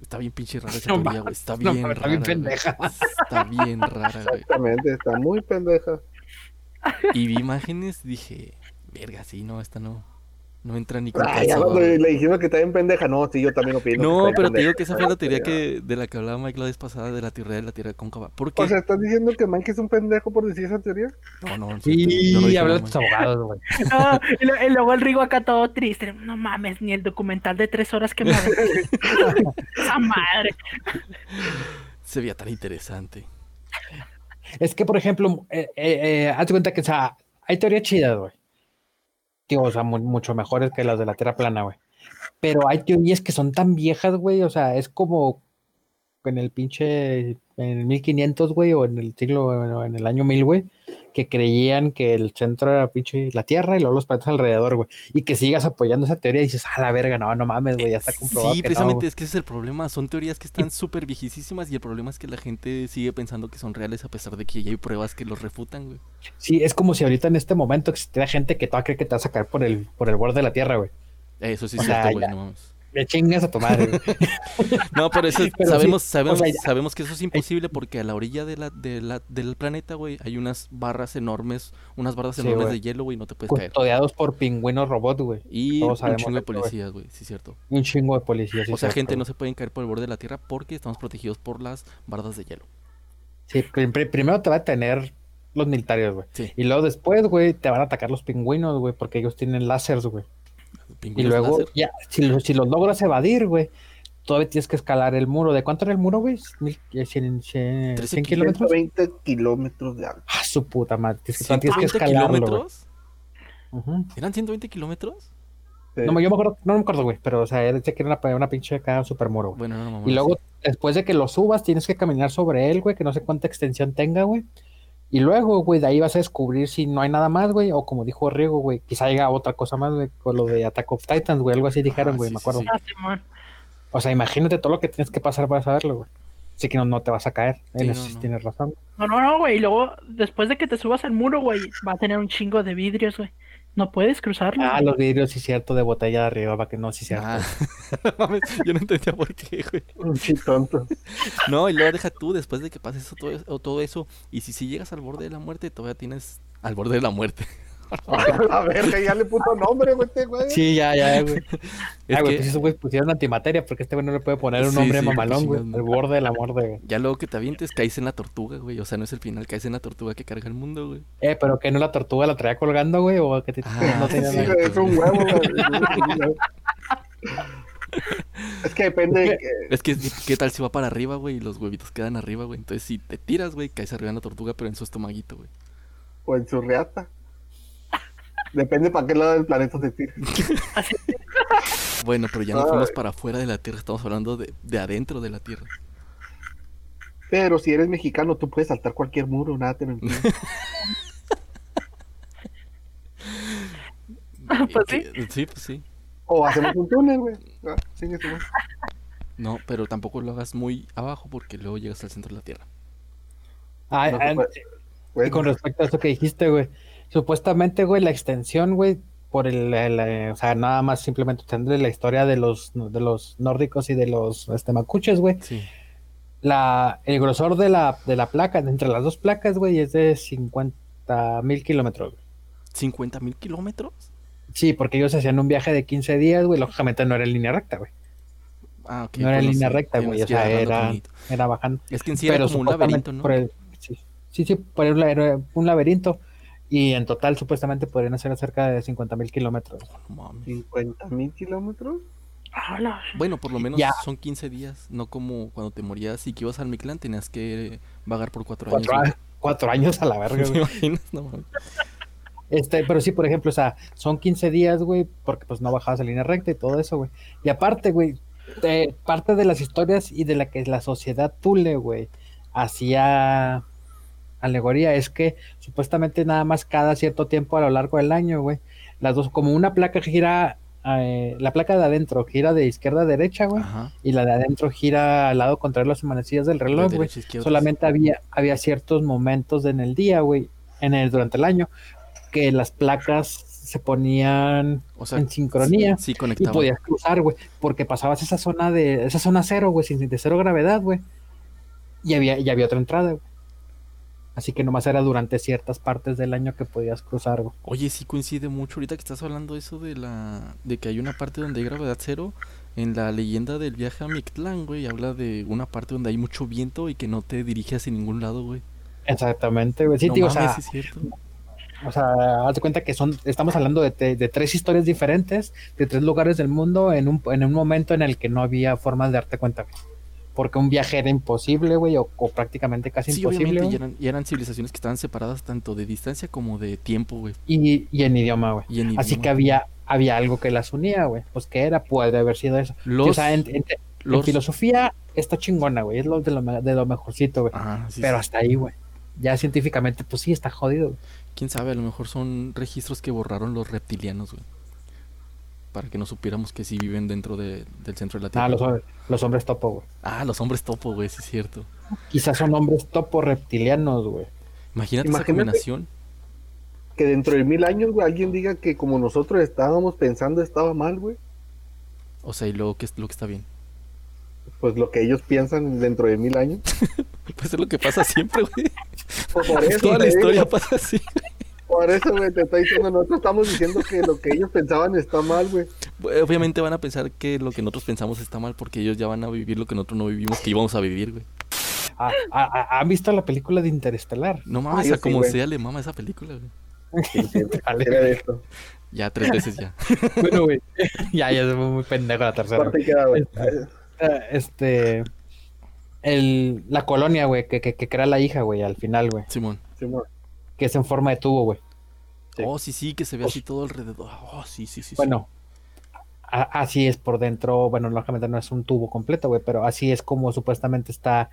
Está bien pinche rara esa No teoría, güey. Está no bien mames, rara. está bien pendeja. Está bien rara, güey. Exactamente, está muy pendeja. Y vi imágenes, dije, verga, sí, no, esta no. No entra ni con Ay, ya calzador, cuando güey". le dijimos que está bien pendeja, no, sí, yo también opino. No, pero te digo que esa fue la teoría que, de la que hablaba Mike la vez pasada, de la teoría de la Tierra cóncava. ¿Por qué? O sea, ¿estás diciendo que Mike es un pendejo por decir esa teoría? no, no, sí, no dije habla de tus abogados, güey. No, y, lo- y luego el Rigo acá todo triste. No mames, ni el documental de tres horas que me. Esa madre. Se veía tan interesante. Es que, por ejemplo, eh, eh, eh, hazte cuenta que, o sea, hay teorías chidas, güey. Digo, o sea, mu- mucho mejores que las de la Tierra plana, güey. Pero hay teorías que son tan viejas, güey. O sea, es como en el pinche, en el 1500, güey, o en el siglo, en el año 1000, güey, que creían que el centro era pinche la Tierra y luego los planetas alrededor, güey. Y que sigas apoyando esa teoría y dices, a la verga, no, no mames, güey, ya está comprobado. Sí, que precisamente güey". es que ese es el problema. Son teorías que están súper viejísimas y el problema es que la gente sigue pensando que son reales a pesar de que ya hay pruebas que los refutan, güey. Sí, es como si ahorita en este momento existiera gente que todavía cree que te vas a caer por el, por el borde de la Tierra, güey. Eso sí es cierto, güey, no mames. Le chingas a tu madre, güey. No, pero eso Pero sabemos, sí, sabemos, o sea, ya- sabemos que eso es imposible porque a la orilla de la, de la, del planeta, güey, hay unas barras enormes, unas barras Sí, enormes de hielo, güey, no te puedes caer. Custodiados por pingüinos robot, güey. Y todos un chingo de policías, güey, sí cierto. Un chingo de policías. sí, o sea, cierto, gente no se pueden caer por el borde de la Tierra porque estamos protegidos por las bardas de hielo. Sí, prim- prim- primero te va a tener los militares, güey. Sí. Y luego después, güey, te van a atacar los pingüinos, güey, porque ellos tienen láseres, güey. Y luego, láser. ya, si, lo- si los logras evadir, güey, todavía tienes que escalar el muro. ¿De cuánto era el muro, güey? Mil- eh, cien- cien- 13 ¿100 kilómetros? 120 kilómetros de alto. Ah, su puta madre. Tienes que, tienes que 120 escalarlo, kilómetros. Ujú. ¿Eran 120 kilómetros? Sí. No, yo me acuerdo, no me acuerdo, güey, pero o sea, era que era una, una pinche acá super muro. Bueno, no, mamá. Y luego, después de que lo subas, tienes que caminar sobre él, güey, que no sé cuánta extensión tenga, güey. Y luego, güey, de ahí vas a descubrir si no hay nada más, güey, o como dijo Riego, güey, quizá haya otra cosa más, güey, con lo de Attack of Titans, güey, algo así dijeron, Ah, güey, sí, me acuerdo. sí. Ah. O sea, imagínate todo lo que tienes que pasar para saberlo, güey. Así que no, no te vas a caer. En eso no. tienes razón. No, no, no, güey. Y luego, después de que te subas al muro, güey, va a tener un chingo de vidrios, güey. No puedes cruzarlo. Ah, los vidrios, sí, cierto, de botella de arriba, para que no, sí, cierto. Ah, mames, yo no entendía por qué, güey. Un tonto. No, y luego deja tú, después de que pases eso, todo eso, y si, si llegas al borde de la muerte, todavía tienes al borde de la muerte. A ver, que ya le puso nombre, güey, este güey. Sí, ya, ya, güey. Es ah, güey, que pues esos güeyes pusieron antimateria, porque este güey no le puede poner un Sí, nombre sí, mamalón, güey. El borde de la muerte, güey. ya luego que te avientes, caes en la tortuga, güey. O sea, no es el final, caes en la tortuga que carga el mundo, güey. Eh, pero que no la tortuga la traía colgando, güey, o que te, Ah, no tenía Sí, nada. es un huevo, güey. Es que depende de que... Es que, ¿qué tal si va para arriba, güey? Y los huevitos quedan arriba, güey. Entonces, si te tiras, güey, caes arriba en la tortuga, pero en su estomaguito, güey. O en su reata. Depende para qué lado del planeta se tire. Bueno, pero ya no Ay. fuimos para afuera de la Tierra, estamos hablando de, de adentro de la Tierra. Pero si eres mexicano, tú puedes saltar cualquier muro, nada te lo impide. Pues Y que- sí, pues sí. O hacemos un túnel, güey. Ah, chingue su madre. No, pero tampoco lo hagas muy abajo porque luego llegas al centro de la Tierra. Ah, No ah, puede. y con respecto a eso que dijiste, güey. Supuestamente, güey, la extensión, güey, por el, el, eh, o sea, nada más simplemente tendré la historia de los, de los nórdicos y de los este, macuches, güey. Sí. La, el grosor de la, de la placa, de entre las dos placas, güey, es de 50 mil kilómetros. güey. ¿50 mil kilómetros? Sí, porque ellos hacían un viaje de 15 días, güey, lógicamente no era en línea recta, güey. Ah, ok. no era en línea sí, recta, güey, o sea, era, era bajando. Es que en sí era como un laberinto, ¿no? el- sí, sí, sí, por un laberinto. Y en total, supuestamente, podrían hacer cerca de 50 mil kilómetros. No mames. 50 mil kilómetros. Bueno, por lo menos Ya. son 15 días, no como cuando te morías y que ibas al Mictlán tenías que vagar por 4 años. Cuatro, a- cuatro años a la verga, ¿Te güey. imaginas? No mames. Este, pero sí, por ejemplo, o sea, son 15 días, güey, porque pues no bajabas en línea recta y todo eso, güey. Y aparte, güey, eh, parte de las historias y de la que la sociedad Tule, güey, hacía alegoría es que supuestamente nada más cada cierto tiempo a lo largo del año, güey, las dos, como una placa gira, eh, la placa de adentro gira de izquierda a derecha, güey, Ajá. y la de adentro gira al lado contrario a las manecillas del reloj, güey. Solamente había, había ciertos momentos en el día, güey, en el, durante el año, que las placas se ponían O sea, en sincronía Sí, y conectaba. podías cruzar, güey, porque pasabas esa zona de, esa zona cero, güey, sin de cero gravedad, güey, y había, y había otra entrada, güey. Así que nomás era durante ciertas partes del año que podías cruzar, güey. Oye, sí coincide mucho ahorita que estás hablando eso de la de que hay una parte donde hay gravedad cero en la leyenda del viaje a Mictlán, güey, habla de una parte donde hay mucho viento y que no te diriges hacia ningún lado, güey. Exactamente, güey. Sí, no tío, o mames, sea, sí es cierto. O sea, haz de cuenta que son, estamos hablando de, de- de tres historias diferentes, de tres lugares del mundo, en un, en un momento en el que no había formas de darte cuenta, güey. Porque un viaje era imposible, güey, o, o prácticamente casi Sí, imposible. y eran, y eran civilizaciones que estaban separadas tanto de distancia como de tiempo, güey. Y, y en idioma, güey. Así que había, había algo que las unía, güey. Pues que era, puede haber sido eso. Los, o sea, en, en- en los- filosofía está chingona, güey. Es lo de lo, de lo mejorcito, güey. Ajá, sí, Pero sí. hasta ahí, güey. Ya científicamente, pues sí, está jodido. güey. Quién sabe, a lo mejor son registros que borraron los reptilianos, güey. Para que no supiéramos que sí viven dentro de- del centro de la Tierra. Ah, los, los hombres topo, güey. Ah, los hombres topo, güey, sí es cierto. Quizás son hombres topo reptilianos, güey. Imagínate, esa combinación. Que dentro de mil años, güey, alguien diga que como nosotros estábamos pensando estaba mal, güey. O sea, y luego, ¿qué es lo que está bien? Pues lo que ellos piensan dentro de mil años. Pues es lo que pasa siempre, güey. Pues por eso, Toda la digo, historia pasa así. Por eso, güey, te estoy diciendo, nosotros estamos diciendo que lo que ellos pensaban está mal, güey. Obviamente van a pensar que lo que nosotros pensamos está mal porque ellos ya van a vivir lo que nosotros no vivimos, que íbamos a vivir, güey. Ah, ah, ah, ¿Han visto la película de Interestelar? No mames, Ah, a sí, como güey. sea le mama esa película, güey. Sí, sí, de esto. Ya tres veces ya. Bueno, güey. ya, ya es muy pendejo la tercera. ¿Cuánto te queda, güey? Eh, cuenta, este. El, la colonia, güey, que, que, que crea la hija, güey, al final, güey. Simón. Simón. Que es en forma de tubo, güey. Sí. Oh, sí, sí, que se ve así todo alrededor. Oh, sí, sí, sí. sí. Bueno, a- así es por dentro. Bueno, lógicamente no es un tubo completo, güey, pero así es como supuestamente está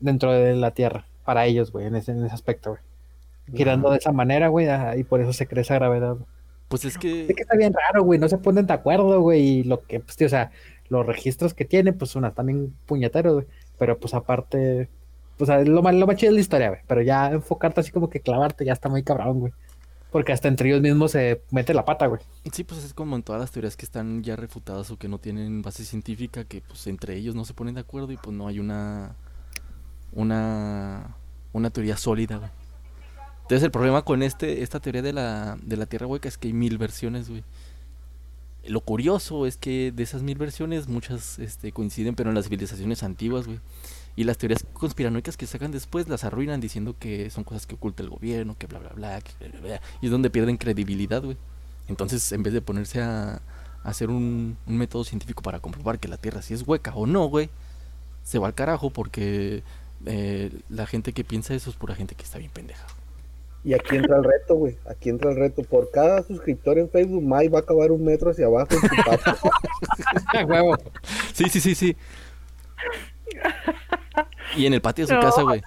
dentro de la Tierra para ellos, güey, en ese, en ese aspecto, güey. Girando de esa manera, güey, ajá, y por eso se crea esa gravedad. Pues es que. Es que está bien raro, güey, no se ponen de acuerdo, güey, y lo que, pues, tío, o sea, los registros que tiene, pues, una también puñeteros, güey, pero pues aparte, pues, a- lo más, lo más chido es la historia, güey, pero ya enfocarte así como que clavarte ya está muy cabrón, güey, porque hasta entre ellos mismos se mete la pata, güey. Sí, pues es como en todas las teorías que están ya refutadas o que no tienen base científica, que pues entre ellos no se ponen de acuerdo y pues no hay una una una teoría sólida, güey. Entonces el problema con este esta teoría de la de la Tierra hueca es que hay mil versiones, güey. Lo curioso es que de esas mil versiones muchas este, coinciden, pero en las civilizaciones antiguas, güey. Y las teorías conspiranoicas que sacan después las arruinan diciendo que son cosas que oculta el gobierno, que bla, bla, bla, que bla, bla, bla. Y es donde pierden credibilidad, güey. Entonces, en vez de ponerse a, a hacer un, un método científico para comprobar que la Tierra sí es hueca o no, güey, se va al carajo porque eh, la gente que piensa eso es pura gente que está bien pendeja. Y aquí entra el reto, güey. Aquí entra el reto. Por cada suscriptor en Facebook, Mike va a acabar un metro hacia abajo en su huevo. Sí, sí, sí, sí. Y en el patio de su No. casa, güey.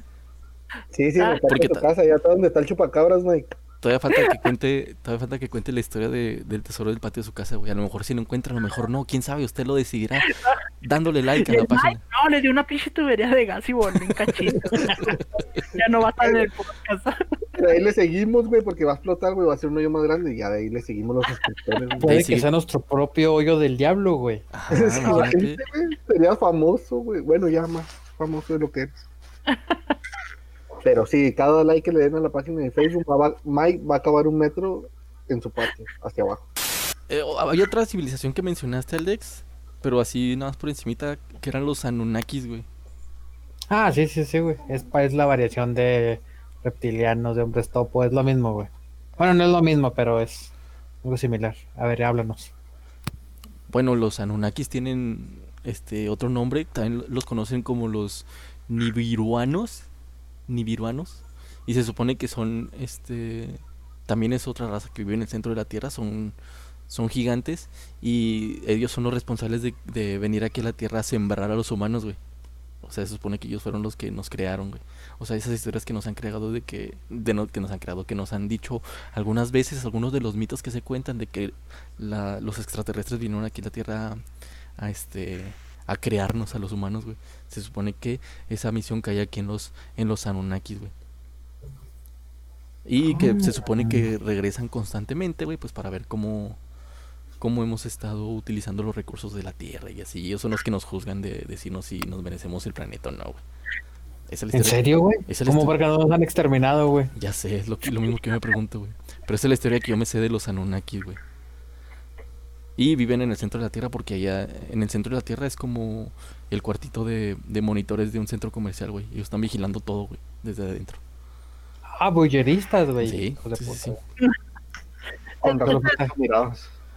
Sí, sí, en el patio Porque de tu ta- casa, ya está donde está el chupacabras, Mike. Todavía falta que cuente, todavía falta que cuente la historia de- del tesoro del patio de su casa, güey. A lo mejor si lo encuentra, a lo mejor no. Quién sabe, usted lo decidirá dándole like a la El página. Mike, no, le dio una pinche tubería de gas y volvió en cachito. ya no va a estar en el podcast. De ahí le seguimos, güey, porque va a explotar, güey, va a ser un hoyo más grande y ya de ahí le seguimos los suscriptores. güey. Puede sí. que sea nuestro propio hoyo del diablo, güey. Güey, Sería famoso, güey. Bueno, ya más famoso de lo que eres. Pero sí, cada like que le den a la página de Facebook, va- Mike va a acabar un metro en su patio, hacia abajo. Eh, hay otra civilización que mencionaste, Alex, pero así nada más por encimita, que eran los Anunnakis, güey. Ah, sí, sí, sí, güey. Es, es la variación de reptilianos, de hombres topo, es lo mismo, güey. Bueno, no es lo mismo, pero es algo similar. A ver, háblanos. Bueno, los Anunnakis tienen este otro nombre, también los conocen como los Nibiruanos, Nibiruanos, y se supone que son este también es otra raza que vive en el centro de la Tierra, son son gigantes y ellos son los responsables de, de venir aquí a la Tierra a sembrar a los humanos, güey. O sea, se supone que ellos fueron los que nos crearon, güey. O sea, esas historias que nos han creado de que de no, que nos han creado, que nos han dicho algunas veces algunos de los mitos que se cuentan de que los extraterrestres vinieron aquí a la Tierra a, este a crearnos a los humanos, güey. Se supone que esa misión cae aquí en los en los Anunnakis, güey. Y que se supone que regresan constantemente, güey, pues para ver cómo cómo hemos estado utilizando los recursos de la Tierra y así. Ellos son los que nos juzgan de decirnos si nos merecemos el planeta o no, güey. Esa es ¿En serio, güey? ¿Cómo porque no nos han exterminado, güey? Ya sé, es lo, que- lo mismo que yo me pregunto, güey. Pero esa es la historia que yo me sé de los Anunnakis, güey. Y viven en el centro de la Tierra porque allá, en el centro de la Tierra es como el cuartito de, de monitores de un centro comercial, güey. Ellos están vigilando todo, güey, desde adentro. Ah, bulleristas, güey. Sí, sí, sí, güey. Con razón.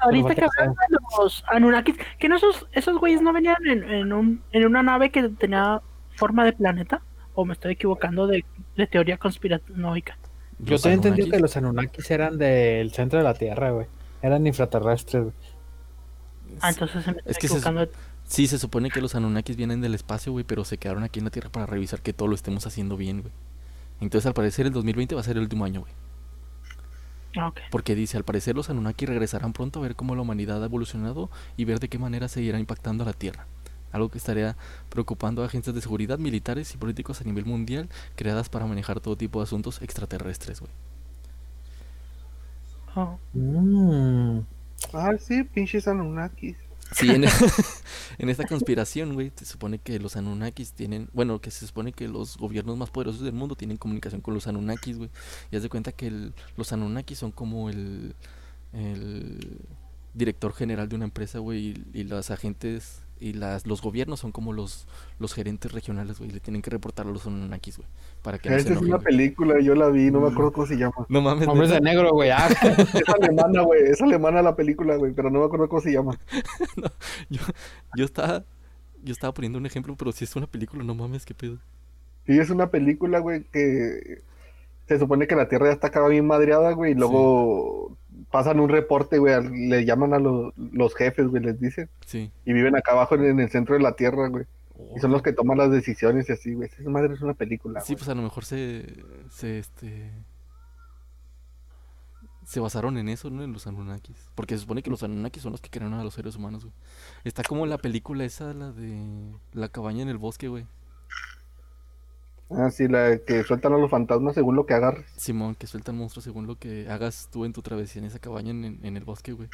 Ahorita que hablan de los Anunnakis, que no esos, esos güeyes no venían en, en, un, en una nave que tenía forma de planeta, o me estoy equivocando de, de teoría conspiranoica. Yo tenía entendido que los Anunnakis eran del centro de la Tierra, güey. Eran infraterrestres, güey. Ah, entonces se me está Es que se-. Sí, se supone que los Anunnakis vienen del espacio, güey, pero se quedaron aquí en la Tierra para revisar que todo lo estemos haciendo bien, güey. Entonces, al parecer, el 2020 va a ser el último año, güey. Ah, ok. Porque dice, al parecer los Anunnaki regresarán pronto a ver cómo la humanidad ha evolucionado y ver de qué manera seguirá impactando a la Tierra. Algo que estaría preocupando a agencias de seguridad, militares y políticos a nivel mundial creadas para manejar todo tipo de asuntos extraterrestres, güey. Oh. Mm. Ah, sí, pinches Anunnakis. Sí, en, en esta conspiración, güey, se supone que los Anunnakis tienen, bueno, que se supone que los gobiernos más poderosos del mundo tienen comunicación con los Anunnakis, güey. Y haz de cuenta que el- los Anunnakis son como el, el director general de una empresa, güey, y, y los agentes y las, los gobiernos son como los, los gerentes regionales, güey, le tienen que reportar a los Anunnakis, güey, para que no se Esa es enojen, una güey. película, yo la vi, no me acuerdo cómo se llama. No mames, Hombres de negro, güey. Ah, Es alemana, güey, es alemana la película, güey, pero no me acuerdo cómo se llama. yo, yo estaba, yo estaba poniendo un ejemplo, pero si es una película, no mames, qué pedo. Sí, es una película, güey, que se supone que la Tierra ya está acá bien madreada, güey, y luego pasan un reporte, güey, le llaman a los, los jefes, güey, les dicen, Sí. y viven acá abajo en, en el centro de la Tierra, güey, Oh, y son los que toman las decisiones y así, güey. Esa madre es una película, Sí, güey. pues a lo mejor se, se, este... Se basaron en eso, ¿no? En los Anunnakis. Porque se supone que los Anunnakis son los que crearon a los seres humanos, güey. Está como la película esa, la de La cabaña en el bosque, güey. Ah, sí, la que sueltan a los fantasmas según lo que agarres. Simón, que sueltan monstruos según lo que hagas tú en tu travesía en esa cabaña en, en el bosque, güey.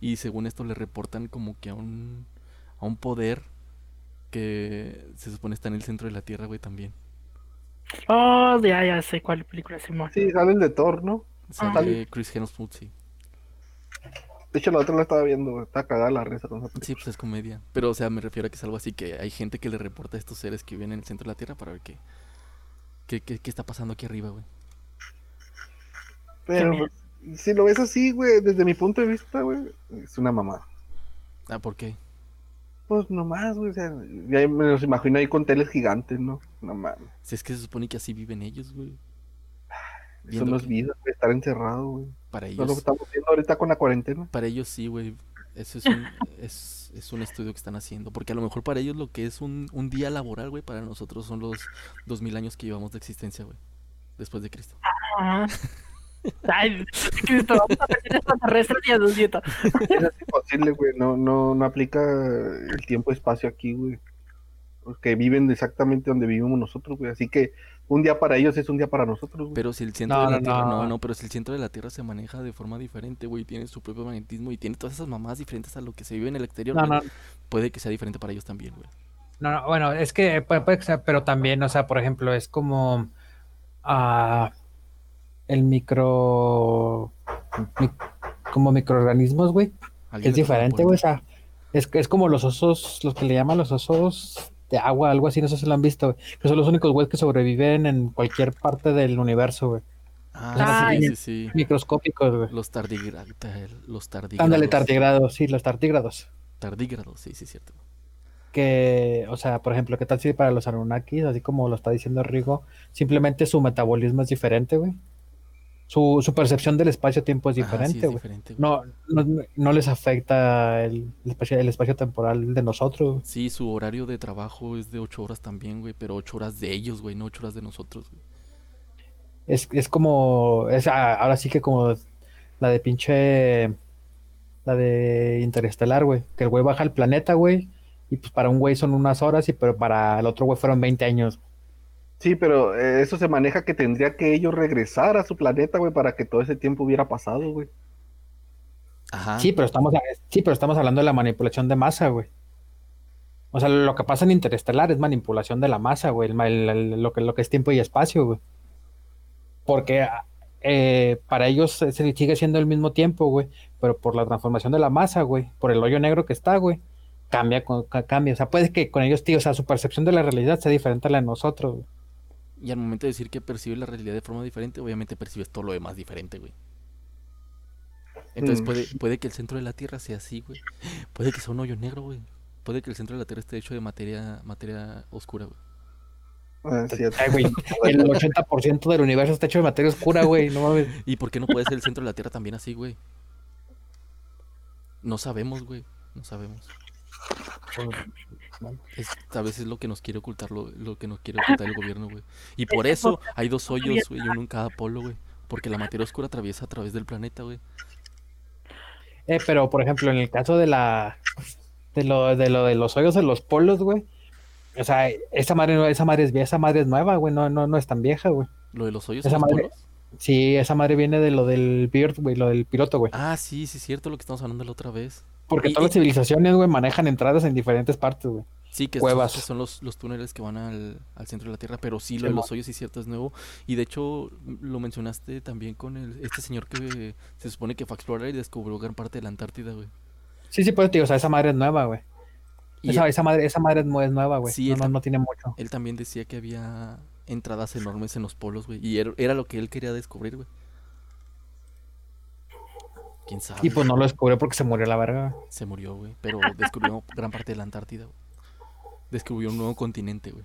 Y según esto le reportan como que a un, a un poder que se supone está en el centro de la Tierra, güey, también. Oh, ya, ya sé cuál película, Simón. Sí, sale el de Thor, ¿no? Sale Chris Hemsworth, sí. De hecho, la otra la estaba viendo, güey. Está cagada la risa con esa película. Sí, pues es comedia. Pero, o sea, me refiero a que es algo así que hay gente que le reporta a estos seres que viven en el centro de la Tierra para ver qué, qué, qué, qué está pasando aquí arriba, güey. Pero pues, si lo ves así, güey, desde mi punto de vista, güey, es una mamá. Ah, ¿por qué? Pues nomás, güey, o sea, ya me los imagino ahí con teles gigantes, ¿no? No mames. Si es que se supone que así viven ellos, güey. Eso no es que vida, güey, estar encerrado, güey. para No es lo ellos, estamos viendo ahorita con la cuarentena. para ellos sí, güey. Eso es un, es, es un estudio que están haciendo. Porque a lo mejor para ellos lo que es un, un día laboral, güey, para nosotros son los dos mil años que llevamos de existencia, güey. Después de Cristo. Ajá. Ay, Cristo, vamos a meter extraterrestres y a es imposible, güey. No, no, no aplica el tiempo-espacio aquí, güey. Porque viven exactamente donde vivimos nosotros, güey. Así que un día para ellos es un día para nosotros, güey. Pero si el centro No, de la no, Tierra, no, no. no, pero si el centro de la Tierra se maneja de forma diferente, güey, tiene su propio magnetismo y tiene todas esas mamadas diferentes a lo que se vive en el exterior, No, güey, no, puede que sea diferente para ellos también, güey. no, no, bueno, es que puede, puede que sea, pero también, o sea, por ejemplo, es como ah, el micro, mi- como microorganismos, güey, es diferente, güey, o sea, es, es como los osos, los que le llaman los osos de agua, algo así, no sé si lo han visto, güey, que son los únicos güeyes que sobreviven en cualquier parte del universo, güey, Ah, sí, sí, sí. microscópicos, güey. Los tardigrados. Los tardigrados. Ándale, tardigrados, sí, los tardígrados. Tardígrados, sí, sí, cierto. que, o sea, por ejemplo, ¿qué tal si para los Anunnakis, así como lo está diciendo Rigo, simplemente su metabolismo es diferente, güey? Su, su percepción del espacio-tiempo es sí, diferente, es güey. diferente, güey. no, no, no les afecta el, el espacio, el espacio temporal de nosotros. güey. Sí, su horario de trabajo es de 8 horas también, güey, pero 8 horas de ellos, güey, no 8 horas de nosotros, güey. Es, es como, es ah, ahora sí que como la de pinche, la de Interestelar, güey, que el güey baja al planeta, güey, y pues para un güey son unas horas, y pero para el otro güey fueron 20 años. Sí, pero eh, eso se maneja que tendría que ellos regresar a su planeta, güey, para que todo ese tiempo hubiera pasado, güey. Ajá. Sí, pero estamos, sí, pero estamos hablando de la manipulación de masa, güey. O sea, lo que pasa en Interestelar es manipulación de la masa, güey. el ma- el- el- lo, que, lo que es tiempo y espacio, güey. Porque eh, para ellos se- se sigue siendo el mismo tiempo, güey. Pero por la transformación de la masa, güey. Por el hoyo negro que está, güey. Cambia, con- cambia. O sea, puede que con ellos, tío, o sea, su percepción de la realidad sea diferente a la de nosotros, güey. Y al momento de decir que percibes la realidad de forma diferente, obviamente percibes todo lo demás diferente, güey. Entonces Mm. puede, puede que el centro de la Tierra sea así, güey. Puede que sea un hoyo negro, güey. Puede que el centro de la Tierra esté hecho de materia, materia oscura, güey. Ah, sí, Ay, güey, el 80% del universo está hecho de materia oscura, güey. No mames. ¿Y por qué no puede ser el centro de la Tierra también así, güey? No sabemos, güey. No sabemos. Es, a veces es lo que nos quiere ocultar, lo, lo que nos quiere ocultar el gobierno, güey. Y por eso hay dos hoyos, güey, y uno en cada polo, güey. Porque la materia oscura atraviesa a través del planeta, güey. Eh, pero por ejemplo, en el caso de la de lo de lo de los hoyos de los polos, güey. O sea, esa madre esa madre es vie- esa madre es nueva, güey, no, no, no es tan vieja, güey. Lo de los hoyos Esa en los madre- polos. Sí, esa madre viene de lo del Beard, güey, lo del piloto, güey. Ah, sí, sí, es cierto lo que estamos hablando la otra vez. Porque y- todas las civilizaciones, güey, manejan entradas en diferentes partes, güey. Sí, que Cuevas. estos son los, los túneles que van al, al centro de la Tierra, pero sí, lo de los hoyos sí es cierto, es nuevo. Y de hecho, lo mencionaste también con el, este señor que se supone que fue a explorar y descubrió gran parte de la Antártida, güey. Sí, sí, pues, tío, o sea, esa madre es nueva, güey. Esa, él, esa madre, esa madre es, nueva, güey. Sí, no, no, no tiene mucho. él también decía que había entradas enormes en los polos, güey. Y era, era lo que él quería descubrir, güey. ¿Quién sabe? Y pues no lo descubrió porque se murió la verga. Se murió, güey. Pero descubrió gran parte de la Antártida, güey. descubrió un nuevo continente, güey.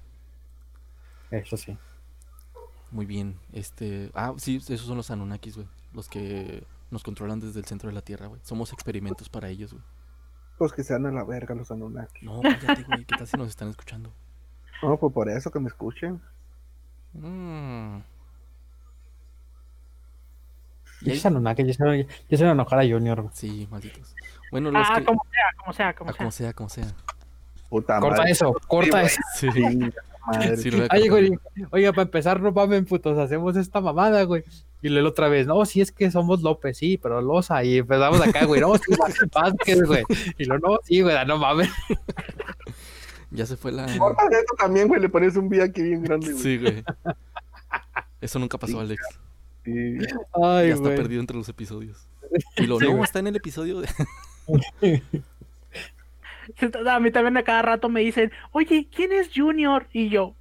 Eso sí. Muy bien. Este. Ah, sí, esos son los Anunnakis, güey. Los que nos controlan desde el centro de la Tierra, güey. Somos experimentos para ellos, güey. Pues que sean a la verga los Anunnaki. No, cállate, güey. ¿Qué tal si nos están escuchando? No, pues por eso que me escuchen. Mm. Ya se Anunnaki, ya se, ya se enojar a Junior. Sí, malditos. Bueno, los Ah, que. como sea, como sea, como Ah, sea. como sea, como sea. Puta Corta madre. eso, corta Sí, eso. Sí. Madre. Sí, Ay, güey, oiga, para empezar, no mamen, putos, hacemos esta mamada, güey. Y luego otra vez, no, si es que somos López, sí, pero Loza, y empezamos acá, güey, no, sí, Vázquez, güey. Y luego, no, sí, güey, no mames. Ya se fue la. Corta eso también, güey. Le pones un V aquí bien grande, güey. Sí, güey. Eso nunca pasó, Alex. Sí. Ay, Ya está güey. perdido entre los episodios. Y lo Sí, no, güey. está en el episodio de. A mí también a cada rato me dicen, oye, ¿quién es Junior? Y yo,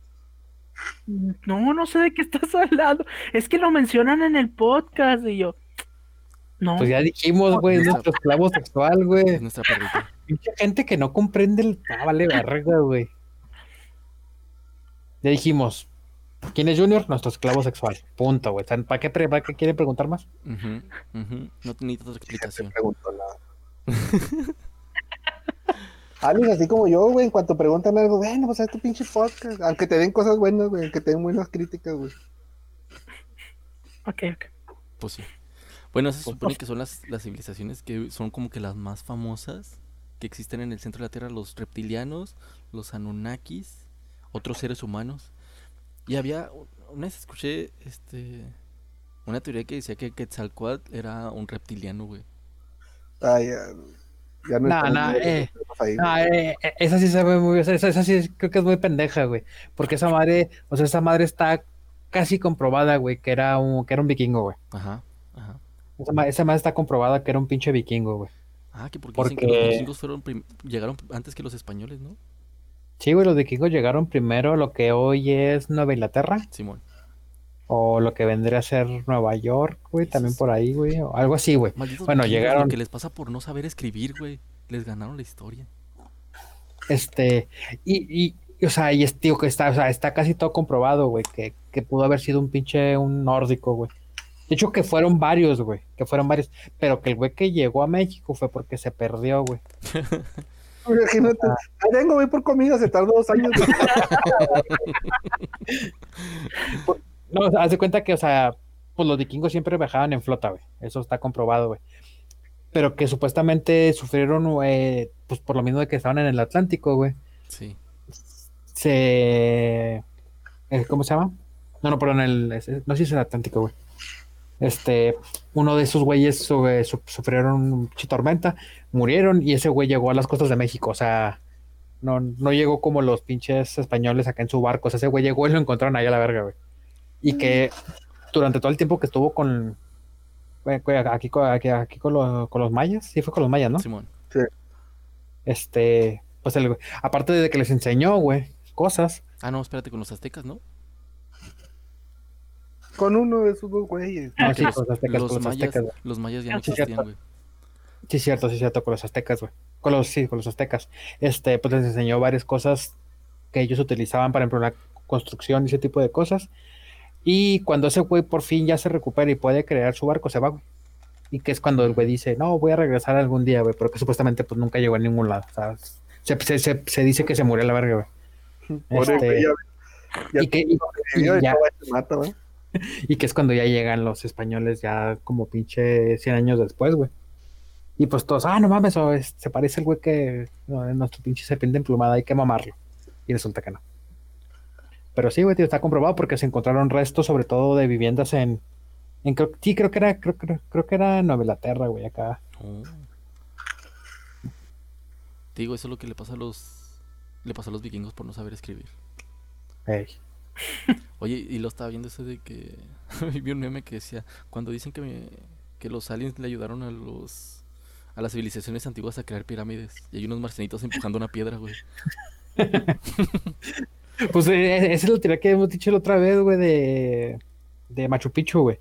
no, no sé de qué estás hablando. Es que lo mencionan en el podcast. Y yo, no. Pues ya dijimos, güey, es nuestro esclavo sexual, Es güey. nuestra perrita. Mucha gente que no comprende el. Ah, vale, verga, güey. Ya dijimos. ¿Quién es Junior? Nuestro esclavo sexual. Punto, güey. ¿Para qué, pre- para qué quieren preguntar más? No necesitas otra explicación. nada. Alguien así como yo, güey, en cuanto preguntan algo, bueno, pues haz tu pinche podcast. Aunque te den cosas buenas, güey, aunque te den buenas críticas, güey. Ok, ok. Pues sí. Bueno, se supone que son las, las civilizaciones que son como que las más famosas que existen en el centro de la Tierra, los reptilianos, los Anunnakis, otros seres humanos. Y había, una vez escuché este una teoría que decía que Quetzalcoatl era un reptiliano, güey. Ay, ya, ya no Nah, estamos nah, eh. ahí. Ah, eh, eh, esa sí se ve muy, esa, esa sí creo que es muy pendeja, güey. Porque esa madre, o sea, esa madre está casi comprobada, güey, que era un, que era un vikingo, güey. Ajá. Esa, madre está comprobada que era un pinche vikingo, güey. Ah, que porque, dicen que los vikingos fueron llegaron antes que los españoles, ¿no? Sí, güey, los vikingos llegaron primero a lo que hoy es Nueva Inglaterra, Simón. o lo que vendría a ser Nueva York, güey, también por ahí, güey, o algo así, güey. Malditos Bueno, llegaron- Lo que les pasa por no saber escribir, güey. Les ganaron la historia. Este, y, y, y, o sea, y es, tío, que está, o sea, está casi todo comprobado, güey, que, que pudo haber sido un pinche, un nórdico, güey. De hecho, que fueron varios, güey, que fueron varios, pero que el güey que llegó a México fue porque se perdió, güey. Imagínate, ahí vengo, voy por comida, se tardó dos años. No, o sea, haz de cuenta que, o sea, pues los vikingos siempre viajaban en flota, güey. Eso está comprobado, güey. Pero que supuestamente sufrieron, eh, pues por lo mismo de que estaban en el Atlántico, güey. Sí. Se. eh, ¿Cómo se llama? No, no, perdón, el, no sé si es el Atlántico, güey. Este, uno de esos güeyes su- eh, su- sufrieron tormenta, murieron y ese güey llegó a las costas de México, o sea, no, no llegó como los pinches españoles acá en su barco, o sea, ese güey llegó y lo encontraron ahí a la verga, güey. Y que durante todo el tiempo que estuvo con, güey, güey, aquí, con- aquí, aquí con, lo- con los mayas, sí fue con los mayas, ¿no? Simón. Este, pues el, aparte de que les enseñó, güey, cosas, Ah, no, espérate, con los aztecas, ¿no? Con uno de esos dos güeyes. Ah, Que sí, los, con los aztecas, los con los mayas, aztecas, güey. los mayas ya no Ah, sí, existían, cierto. güey. Sí, cierto, sí, cierto, con los aztecas, güey. Con los, sí, con los aztecas. Este, pues les enseñó varias cosas que ellos utilizaban para ejemplo, la construcción y ese tipo de cosas. Y cuando ese güey por fin ya se recupera y puede crear su barco, se va, güey. Y que es cuando el güey dice, no, voy a regresar algún día, güey, pero que supuestamente pues nunca llegó a ningún lado. O sea, se, se, se- se dice que se murió a la verga, güey. Este, ya, ya y, que, y- y ya- se mata, ¿va? y que es cuando ya llegan los españoles ya como pinche 100 años después, güey. Y pues todos, ah, no mames, o es- se parece el güey que no, es nuestro pinche serpiente emplumada, hay que mamarlo. Y resulta que no. Pero sí, güey, tío, está comprobado porque se encontraron restos, sobre todo de viviendas en, en creo, sí, creo que era, creo, creo, creo que era en Nueva Inglaterra, güey, acá. Oh. Te digo, eso es lo que le pasa a los. Le pasa a los vikingos por no saber escribir. Oye, y lo estaba viendo ese de que. Vi un meme que decía: Cuando dicen que, me- que los aliens le ayudaron a los. A las civilizaciones antiguas a crear pirámides. Y hay unos marcianitos empujando una piedra, güey. Pues eh, esa es la teoría que hemos dicho la otra vez, güey, de, de Machu Picchu, güey.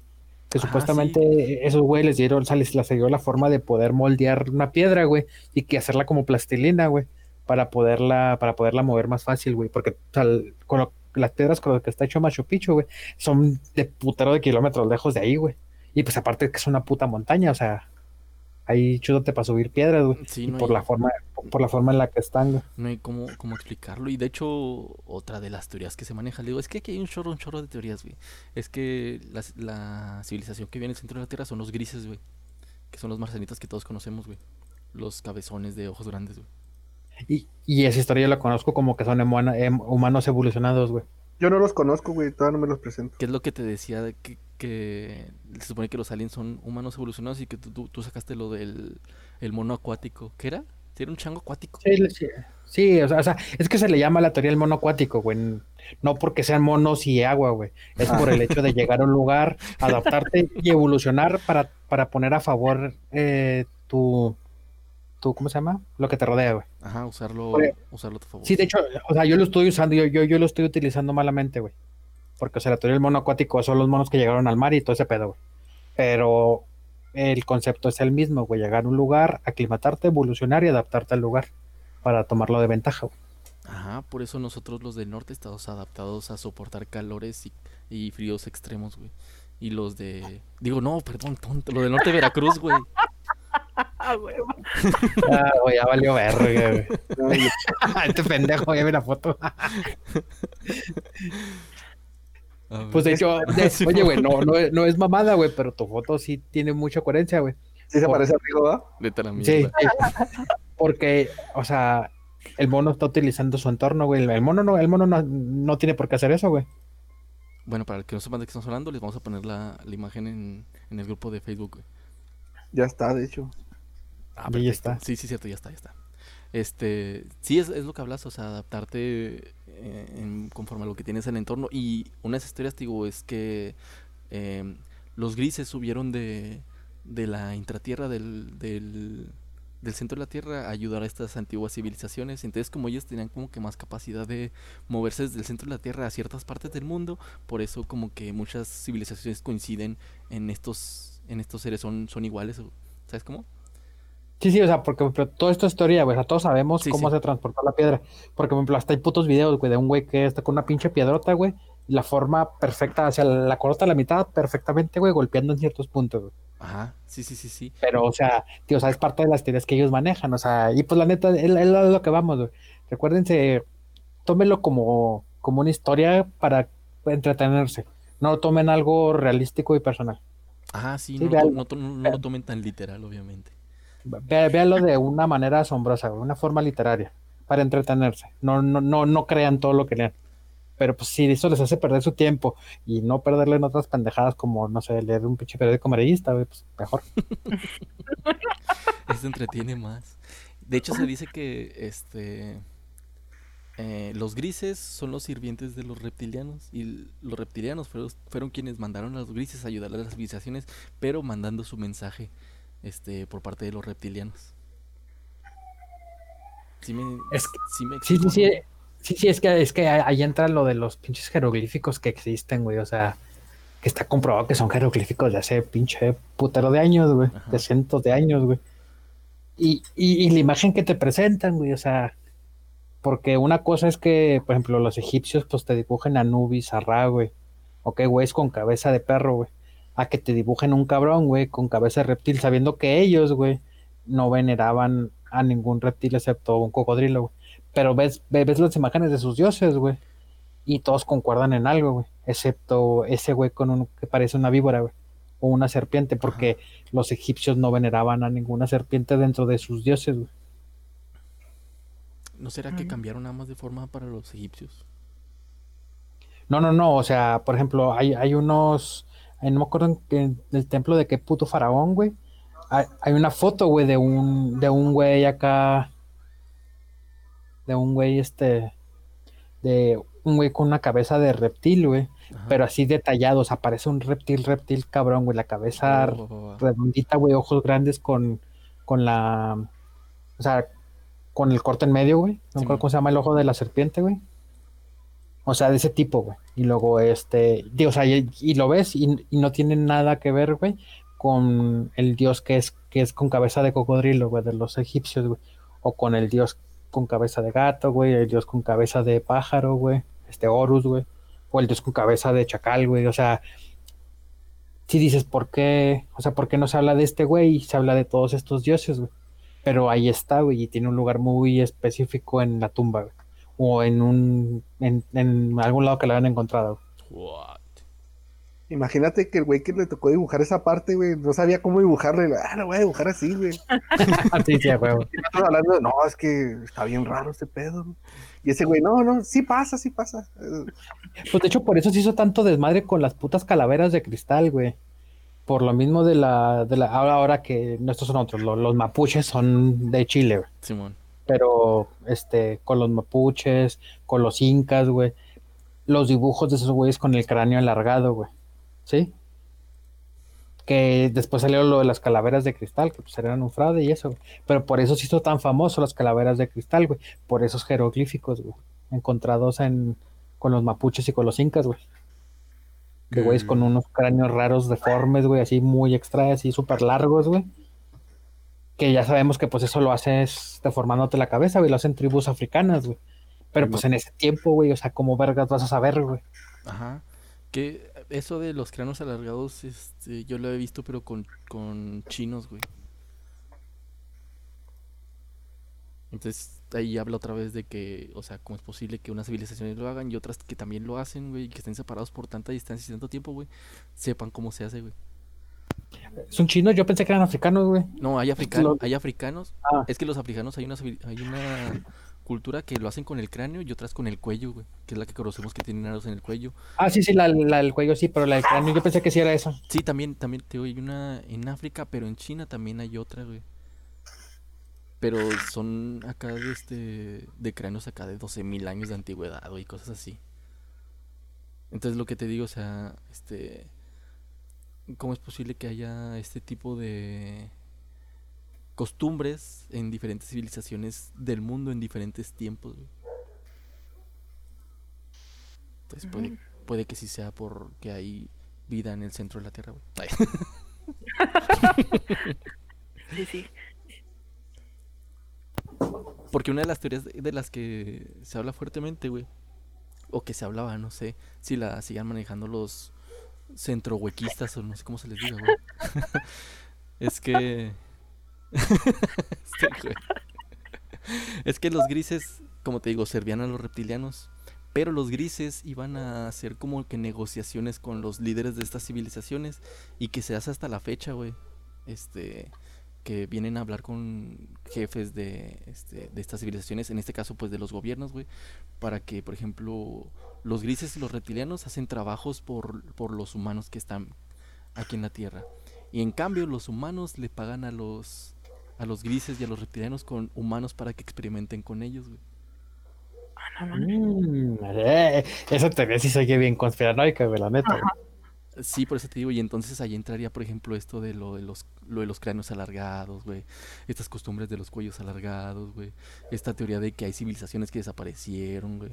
Que Ah, supuestamente esos güey les dieron, o sea, les, les dio la forma de poder moldear una piedra, güey, y que hacerla como plastilina, güey, para poderla, para poderla mover más fácil, güey. Porque o sea, con lo- las piedras con las que está hecho Machu Picchu, güey, son de putero de kilómetros lejos de ahí, güey. Y pues aparte que es una puta montaña, o sea, ahí chúdote para subir piedras, güey. Sí, no por hay- la forma, por la forma en la que están, güey. No hay cómo, cómo explicarlo. Y de hecho, otra de las teorías que se maneja, le digo, es que aquí hay un chorro, un chorro de teorías, güey. Es que la, la civilización que vive en el centro de la Tierra son los grises, güey. Que son los marcianitas que todos conocemos, güey. Los cabezones de ojos grandes, güey. Y, y esa historia yo la conozco como que son humana- em- humanos evolucionados, güey. Yo no los conozco, güey, todavía no me los presento. ¿Qué es lo que te decía de que, que se supone que los aliens son humanos evolucionados y que tú, tú- tú sacaste lo del el mono acuático? ¿Qué era? ¿Sí ¿Era un chango acuático? Sí, sí, sí, o, sea, o sea, es que se le llama la teoría del mono acuático, güey. No porque sean monos y agua, güey. Es por el hecho de llegar a un lugar, adaptarte y evolucionar para, para poner a favor eh, tu, tu, ¿cómo se llama? Lo que te rodea, güey. Ajá, usarlo, Oye, usarlo a tu favor. Sí, de hecho, o sea, yo lo estoy usando, yo, yo, yo lo estoy utilizando malamente, güey. Porque, o sea, del mono acuático son los monos que llegaron al mar y todo ese pedo, güey. Pero el concepto es el mismo, güey. Llegar a un lugar, aclimatarte, evolucionar y adaptarte al lugar para tomarlo de ventaja, güey. Ajá, por eso nosotros los del norte estamos adaptados a soportar calores y, y fríos extremos, güey. Y los de... Digo, no, perdón, tonto. Los del norte de Veracruz, güey. Ah, güey. Ah, güey, ya valió verga, güey. Este pendejo, ya vi la foto. Pues de hecho, de- oye, güey, no, no, es- no es mamada, güey, pero tu foto sí tiene mucha coherencia, güey. sí se Por- parece a Rigo, ¿verdad? Vete a la Sí, mierda. sí. porque, o sea, el mono está utilizando su entorno, güey. El mono no, el mono no, no tiene por qué hacer eso, güey. Bueno, para el que no sepan de qué estamos hablando, les vamos a poner la, la imagen en, en el grupo de Facebook, güey. Ya está, de hecho. Ah, Ahí perfecto. está. Sí, sí, cierto, ya está, ya está. Este, sí, es, es lo que hablas, o sea, adaptarte eh, en- conforme a lo que tienes en el entorno. Y una de esas historias, digo, es que eh, los grises subieron de, de la intratierra del, del, del centro de la Tierra a ayudar a estas antiguas civilizaciones. Entonces, como ellos tenían como que más capacidad de moverse desde el centro de la Tierra a ciertas partes del mundo, por eso como que muchas civilizaciones coinciden en estos, en estos seres, son, son iguales. ¿Sabes cómo? Sí, sí, o sea, porque por ejemplo, todo esto es teoría, güey. O sea, todos sabemos Sí, cómo sí. se transportó la piedra. Porque, por ejemplo, hasta hay putos videos, güey, de un güey que está con una pinche piedrota, güey. Y la forma perfecta, o sea, la corta a la mitad perfectamente, güey, golpeando en ciertos puntos, güey. Ajá, sí, sí, sí, sí. Pero, o sea, tío, o sea, es parte de las teorías que ellos manejan, o sea, y pues la neta, es, es lo que vamos, güey. Recuérdense, tómenlo como, como una historia para entretenerse. No lo tomen algo realístico y personal. Ajá, sí, Sí, no, lo no to- no lo tomen tan literal, obviamente. Ve- de una manera asombrosa, una forma literaria, para entretenerse. No, no, no, no crean todo lo que lean. Pero pues si eso les hace perder su tiempo y no perderle en otras pendejadas como, no sé, leer un pinche periódico amarillista, pues mejor. Eso entretiene más. De hecho, se dice que este eh, los grises son los sirvientes de los reptilianos. Y los reptilianos fueron, fueron quienes mandaron a los grises a ayudar a las civilizaciones, pero mandando su mensaje este, por parte de los reptilianos. Sí me, Es que- sí me Sí, sí, sí. ¿no? Sí, sí, es que, es que ahí entra lo de los pinches jeroglíficos que existen, güey. O sea, que está comprobado que son jeroglíficos de hace pinche putero de años, güey. Ajá. De cientos de años, güey. Y, y, y la imagen que te presentan, güey, o sea, porque una cosa es que, por ejemplo, los egipcios, pues te dibujen a Anubis, a Ra, güey. Ok, güey, es con cabeza de perro, güey. A que te dibujen un cabrón, güey, con cabeza de reptil, sabiendo que ellos, güey, no veneraban a ningún reptil excepto un cocodrilo, güey. Pero ves, ve- ves las imágenes de sus dioses, güey. Y todos concuerdan en algo, güey. Excepto ese güey con un que parece una víbora, güey. O una serpiente, porque los egipcios no veneraban a ninguna serpiente dentro de sus dioses, güey. ¿No será que Ujú. cambiaron nada más de forma para los egipcios? No, no, no. O sea, por ejemplo, hay, hay unos. No me acuerdo en del templo de qué puto faraón, güey. Hay, hay una foto, güey, de un, de un güey acá. De un güey, este. De un güey con una cabeza de reptil, güey. Ajá. Pero así detallado. O sea, parece un reptil, reptil cabrón, güey. La cabeza va, va, va. redondita, güey, ojos grandes con, con la. O sea, con el corte en medio, güey. No acuerdo cómo se llama el ojo de la serpiente, güey. O sea, de ese tipo, güey. Y luego, este. Digo, o y, y lo ves y, y no tiene nada que ver, güey, con el dios que es, que es con cabeza de cocodrilo, güey, de los egipcios, güey. O con el dios con cabeza de gato, güey, el dios con cabeza de pájaro, güey, este Horus, güey, o el dios con cabeza de chacal, güey, o sea, si dices, ¿por qué? O sea, ¿por qué no se habla de este güey y se habla de todos estos dioses, güey? Pero ahí está, güey, y tiene un lugar muy específico en la tumba, güey, o en un, en, en algún lado que la hayan encontrado. What? Imagínate que el güey que le tocó dibujar esa parte, güey, no sabía cómo dibujarle. Ah, lo voy a dibujar así, güey. sí, sí, güey. Hablando de, no, es que está bien raro este pedo. güey". Y ese güey, no, no, sí pasa, sí pasa. Pues de hecho, por eso se hizo tanto desmadre con las putas calaveras de cristal, güey. Por lo mismo de la, de la, ahora, ahora que no, estos son otros, lo- los, mapuches son de Chile, güey. Simón. Pero, este, con los mapuches, con los incas, güey. Los dibujos de esos güeyes con el cráneo alargado, güey. ¿Sí? Que después salió lo de las calaveras de cristal, que pues eran un fraude y eso, güey. Pero por eso se hizo tan famoso las calaveras de cristal, güey. Por esos jeroglíficos, güey. Encontrados en, con los mapuches y con los incas, güey. De güeyes con unos cráneos raros, deformes, güey, así muy extra, así súper largos, güey. Que ya sabemos que pues eso lo haces deformándote la cabeza, güey, lo hacen tribus africanas, güey. Pero pues en ese tiempo, güey, o sea, ¿cómo vergas vas a saber, güey? Ajá. Que eso de los cráneos alargados, este, yo lo he visto, pero con, con chinos, güey. Entonces ahí habla otra vez de que, o sea, cómo es posible que unas civilizaciones lo hagan y otras que también lo hacen, güey, y que estén separados por tanta distancia y tanto tiempo, güey, sepan cómo se hace, güey. Son chinos, yo pensé que eran africanos, güey. No, hay africanos, hay africanos. Ah. Es que los africanos hay una, hay una cultura que lo hacen con el cráneo y otras con el cuello, güey, que es la que conocemos que tienen aros en el cuello. Ah, sí, sí, la, la del cuello sí, pero la del cráneo, yo pensé que sí era eso. Sí, también, también, te hay una en África, pero en China también hay otra, güey. Pero son acá de este, de cráneos acá de 12.000 años de antigüedad, güey, cosas así. Entonces lo que te digo, o sea, este, ¿cómo es posible que haya este tipo de costumbres en diferentes civilizaciones del mundo en diferentes tiempos, güey? Entonces puede, puede que sí sea porque hay vida en el centro de la Tierra, güey. Sí, sí. Porque una de las teorías de, de las que se habla fuertemente, güey, o que se hablaba, no sé, si la sigan manejando los centrohuequistas o no sé cómo se les diga, güey. es que... Este es que los grises, como te digo, servían a los reptilianos, pero los grises iban a hacer como que negociaciones con los líderes de estas civilizaciones y que se hace hasta la fecha, güey. Este, que vienen a hablar con jefes de, este, de estas civilizaciones, en este caso pues de los gobiernos, güey, para que, por ejemplo, los grises y los reptilianos hacen trabajos por, por los humanos que están aquí en la Tierra. Y en cambio los humanos le pagan a los, a los grises y a los reptilianos con humanos para que experimenten con ellos, güey. Ah, no. Mm, eh, esa teoría sí se oye bien conspiranoica, güey, la neta. güey. Sí, por eso te digo, y entonces ahí entraría, por ejemplo, esto de lo de los, lo de los cráneos alargados, güey, estas costumbres de los cuellos alargados, güey, esta teoría de que hay civilizaciones que desaparecieron, güey.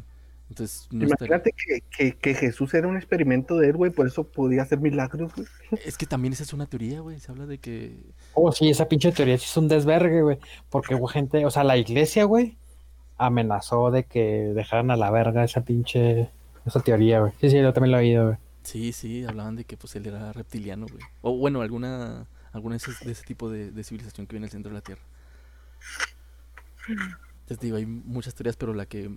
Entonces, no estaría- Imagínate que, que, que Jesús era un experimento de él, güey, por eso podía hacer milagros, güey. es que también esa es una teoría, güey, se habla de que Oh, sí, esa pinche teoría sí es un desvergue, güey. Porque hubo gente, o sea, la iglesia, güey, amenazó de que dejaran a la verga esa pinche, esa teoría, güey. Sí, sí, yo también lo he oído, güey. Sí, sí, hablaban de que pues él era reptiliano, güey. O bueno, alguna alguna de, esos- de ese tipo de, de civilización que viene al centro de la Tierra. Entonces digo, hay muchas teorías, pero la que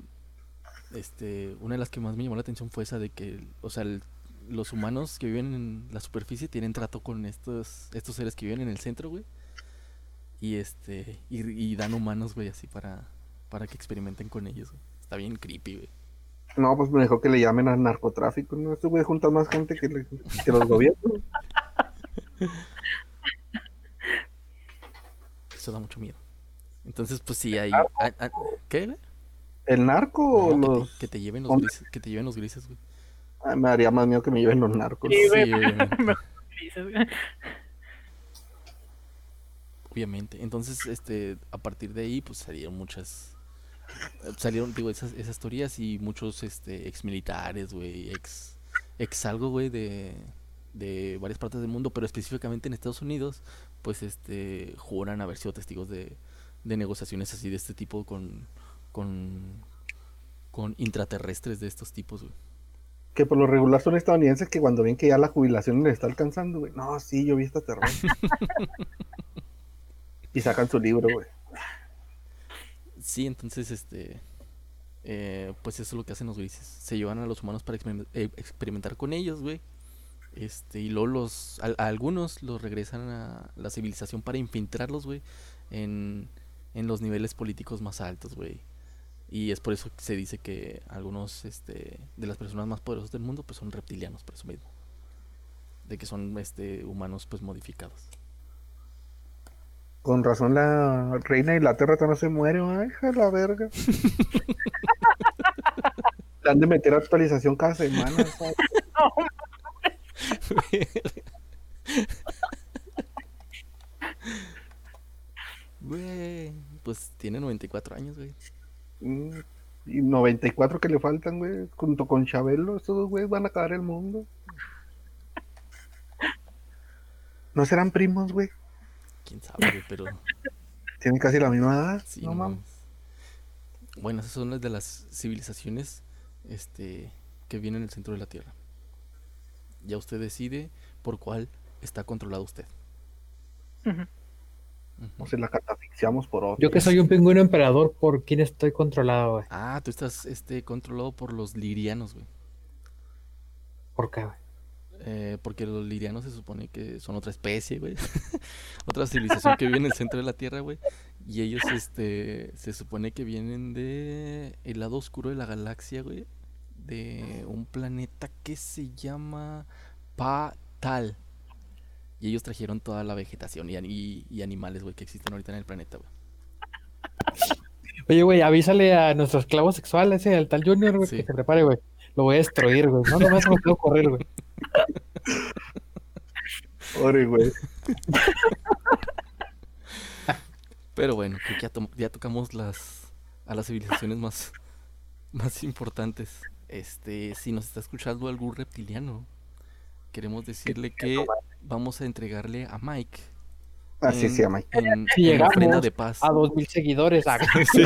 este, una de las que más me llamó la atención fue esa de que, o sea, el- los humanos que viven en la superficie tienen trato con estos estos seres que viven en el centro, güey. Y este y, y dan humanos, güey, así para para que experimenten con ellos, güey. Está bien creepy, güey. No, pues mejor que le llamen al narcotráfico, ¿no? Estos güey juntan más gente que, le- que los gobiernos. Eso da mucho miedo. Entonces, pues sí, hay... Ah, ah, ¿Qué? ¿El narco o No, que, los...? te, que te lleven los grises, que te lleven los grises, güey. Ay, me haría más miedo que me lleven los narcos. Sí, güey. Sí, obviamente. Güey. Entonces, este, a partir de ahí, pues salieron muchas, salieron, digo, esas, esas teorías y muchos, este, ex militares, güey, ex, ex algo, güey, de, de varias partes del mundo, pero específicamente en Estados Unidos, pues, este, juran haber sido testigos de, de negociaciones así de este tipo con, con, con intraterrestres de estos tipos, güey. Que por lo regular son estadounidenses que cuando ven que ya la jubilación les está alcanzando, güey. No, sí, yo vi esta terror. y sacan su libro, güey. Sí, entonces, este. eh, pues eso es lo que hacen los grises. Se llevan a los humanos para eh, experimentar con ellos, güey. Este, y luego los. A, a algunos los regresan a la civilización para infiltrarlos, güey. En, en los niveles políticos más altos, güey. Y es por eso que se dice que algunos este, de las personas más poderosas del mundo pues son reptilianos, por eso mismo. De que son este, humanos pues modificados. Con razón la reina de Inglaterra no se muere, ay, hija la verga. Le han de meter actualización cada semana. ¿sabes? Güey, pues tiene 94 años, güey. Mm, Y 94 que le faltan, güey, junto con Chabelo, estos dos güeyes van a acabar el mundo. ¿No serán primos, güey? Quién sabe, güey, pero Tienen casi la misma edad. sí, no mames. Bueno, esas son las de las civilizaciones este que vienen en el centro de la Tierra. Ya usted decide por cuál está controlado usted. Ujú. O se la catafixiamos por otro. Yo que soy un pingüino emperador, ¿por quién estoy controlado, güey? Ah, tú estás este controlado por los lirianos, güey. ¿Por qué, güey? Eh, porque los lirianos se supone que son otra especie, güey. otra civilización que vive en el centro de la Tierra, güey. Y ellos, este, se supone que vienen de el lado oscuro de la galaxia, güey. De un planeta que se llama Patal. Y ellos trajeron toda la vegetación y, ani- y- y animales, güey, que existen ahorita en el planeta, güey. Oye, güey, avísale a nuestro esclavo sexual, ese, al tal Junior, güey, Sí. que se prepare, güey. Lo voy a destruir, güey. No, nomás me puedo correr, güey. Ore, güey. Pero bueno, creo que ya, to- ya tocamos las a las civilizaciones más, más importantes. Este, si nos está escuchando algún reptiliano, queremos decirle que vamos a entregarle a Mike Así en, se llama. en, Si en llegamos ofrenda de paz. A dos mil seguidores. ah, Sí.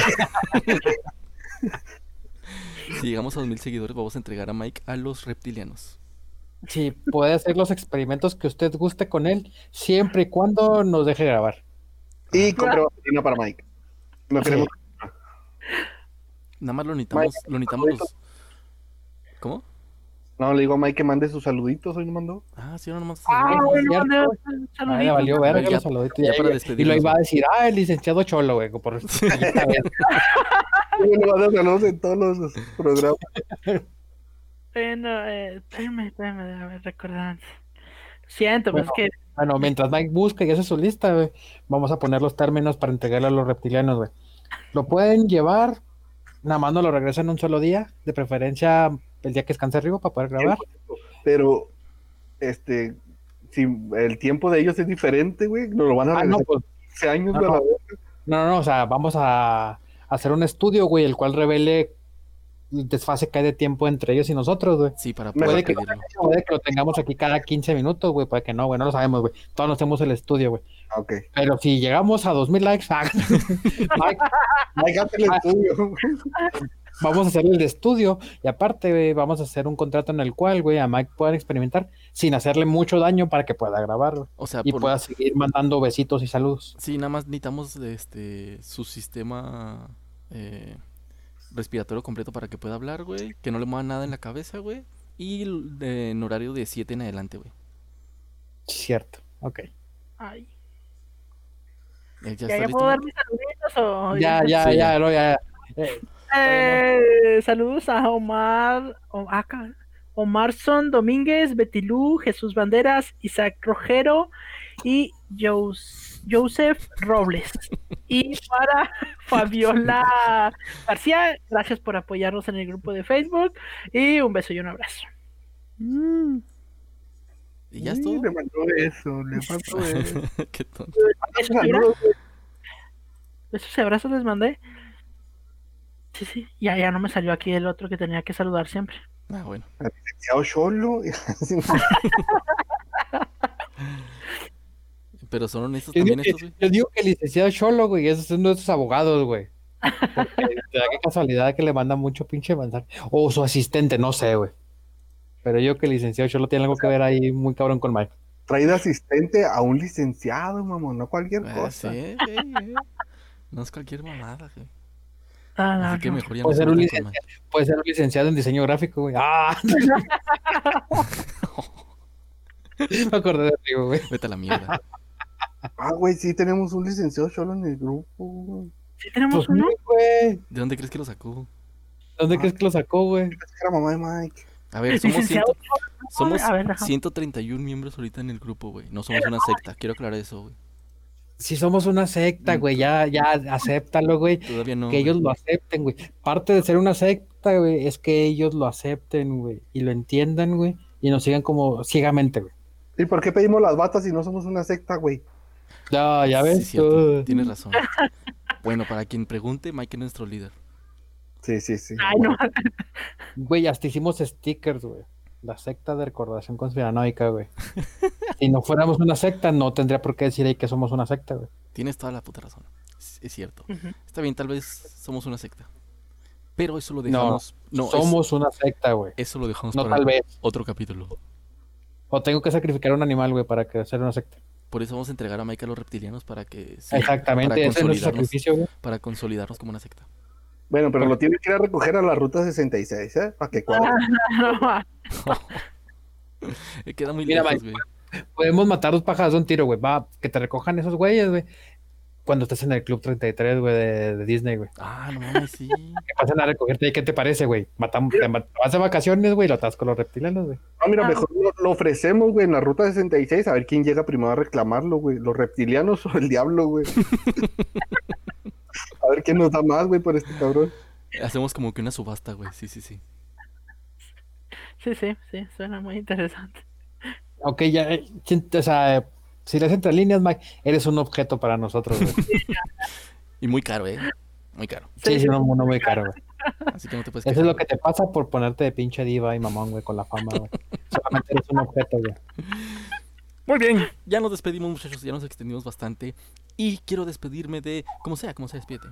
si llegamos a 2000 seguidores, vamos a entregar a Mike a los reptilianos. Sí, puede hacer los experimentos que usted guste con él, siempre y cuando nos deje grabar. Y compré vaselina para Mike. No Sí. queremos. Nada más lo necesitamos, lo necesitamos los- ¿Cómo? No, le digo a Mike que mande sus saluditos. Hoy no mandó. Ah, sí, ahora nomás. Ah, Sí, bueno, cierto. mande un Ah, valió verga Ya- los saluditos. ya Ya- para ya- y despedirnos, lo iba a decir, ah, el licenciado Cholo, güey. Por... Y le mando saludos en todos los programas. Bueno, eh, espérame, espérame, déjame recordar. Siento, pues Bueno. es que Bueno, mientras Mike busca y hace su lista, güey, vamos a poner los términos para entregarle a los reptilianos, güey. Lo pueden llevar, nada más no lo regresan un solo día, de preferencia el día que descanse arriba para poder grabar. Pero, este, si el tiempo de ellos es diferente, güey, nos lo van a Ah, no, pues, 15 años no, de la no. no, no, no, o sea, vamos a hacer un estudio, güey, el cual revele el desfase que hay de tiempo entre ellos y nosotros, güey. Sí, para poder Puede que, puede que lo tengamos aquí cada 15 minutos, güey, puede que no, güey, no lo sabemos, güey. Todos nos hacemos el estudio, güey. Ah, Ok. Pero si llegamos a 2000 likes, ah, Mike, Mike, hazte el Ah. estudio. vamos a hacer el de estudio y aparte, güey, vamos a hacer un contrato en el cual, güey, a Mike puedan experimentar sin hacerle mucho daño para que pueda grabar güey, O sea, y por- pueda seguir mandando besitos y saludos. Sí, nada más necesitamos este su sistema eh, respiratorio completo para que pueda hablar, güey. Que no le mueva nada en la cabeza, güey. Y de- en horario de 7 en adelante, güey. Cierto, ok. Ay, Eh, ¿Ya, ¿ya, puedo dar mis saluditos o Ya, ya, Sí, ya, ya. no, ya. Eh, Eh, saludos a Omar, o- ah, ca- Omarson Domínguez, Betilú, Jesús Banderas, Isaac Rojero y Jos- Joseph Robles. Y para Fabiola García, gracias por apoyarnos en el grupo de Facebook y un beso y un abrazo. ¿Y ya es Sí? Le mandó eso, le mandó eso. Qué tonto. Besos y abrazos, les mandé. Sí, sí, ya, ya no me salió aquí el otro que tenía que saludar siempre. Ah, bueno. Licenciado Cholo. Pero son honestos yo, también que, estos, güey. yo digo que el licenciado Cholo, güey, es uno de esos abogados, güey. Porque te da qué casualidad que le manda mucho pinche mensaje. O su asistente, no sé, güey. Pero yo que el licenciado Cholo tiene algo que ver ahí muy cabrón con Mike. Trae de asistente a un licenciado, mamón, no cualquier Ah, cosa. sí, güey, güey. No es cualquier mamada, güey. Ah, Así que no. mejor ya no Puede se ser un licenciado, puede ser un licenciado en diseño gráfico, güey. ¡Ah! Me acordé de Rigo, güey. Vete a la mierda. Ah, güey, sí tenemos un licenciado solo en el grupo. güey. Sí tenemos Pues, uno. güey. ¿De dónde crees que lo sacó? ¿Dónde crees que lo sacó, güey? Era mamá de Mike. A ver, somos, Licenciado. ciento- somos A ver, ajá. 131 miembros ahorita en el grupo, güey. No somos una secta. Quiero aclarar eso, güey. Si somos una secta, güey, ya, ya, acéptalo, güey. Todavía no. que güey. ellos lo acepten, güey. Parte de ser una secta, güey, es que ellos lo acepten, güey, y lo entiendan, güey, y nos sigan como ciegamente, güey. ¿Y por qué pedimos las batas si no somos una secta, güey? Ya, ya ves. Sí, cierto. tú. Tienes razón. Bueno, para quien pregunte, Mike es nuestro líder. Sí, sí, sí. Ay, no. Güey, hasta hicimos stickers, güey. La secta de recordación conspiranoica, güey. si no fuéramos una secta, no tendría por qué decir ahí que somos una secta, güey. Tienes toda la puta razón. Es, es cierto. Está bien, tal vez somos una secta. Pero eso lo dejamos. No, somos una secta, güey. eso lo dejamos No para tal vez. otro capítulo. O tengo que sacrificar un animal, güey, para que sea una secta. Por eso vamos a entregar a Mike a los reptilianos para que sí, Exactamente, para ese es nuestro consolidarnos, sacrificio, güey. para consolidarnos como una secta. Bueno, pero lo tiene que ir a recoger a la ruta 66, ¿eh? Para que cuadre. Eh, Queda muy Mira, lejos, Mike. güey. Podemos matar dos pájaros de un tiro, güey. Va, que te recojan esos güeyes, güey. Cuando estés en el Club 33, güey, de, de Disney, güey. Ah, no mames, sí. Que pasen a recogerte. ¿Y qué te parece, güey? Matamos, te mat- vas de vacaciones, güey, y lo atas con los reptilianos, güey. No, mira, Ah. mejor lo, lo ofrecemos, güey, en la ruta 66, a ver quién llega primero a reclamarlo, güey. Los reptilianos o el diablo, güey. a ver quién nos da más, güey, por este cabrón. Hacemos como que una subasta, güey. Sí, sí, sí. Sí, sí, sí, suena muy interesante. Ok, ya, eh, o sea, si lees entre líneas, Mike, eres un objeto para nosotros, güey. Y muy caro, ¿eh? Muy caro. Sí, sí, un mundo muy caro, güey. Así que no te puedes Eso es lo que te pasa por ponerte de pinche diva y mamón, güey, con la fama, güey. Solamente eres un objeto, güey. Muy bien. Ya nos despedimos, muchachos. Ya nos extendimos bastante. Y quiero despedirme de... Como sea, como sea, despídete.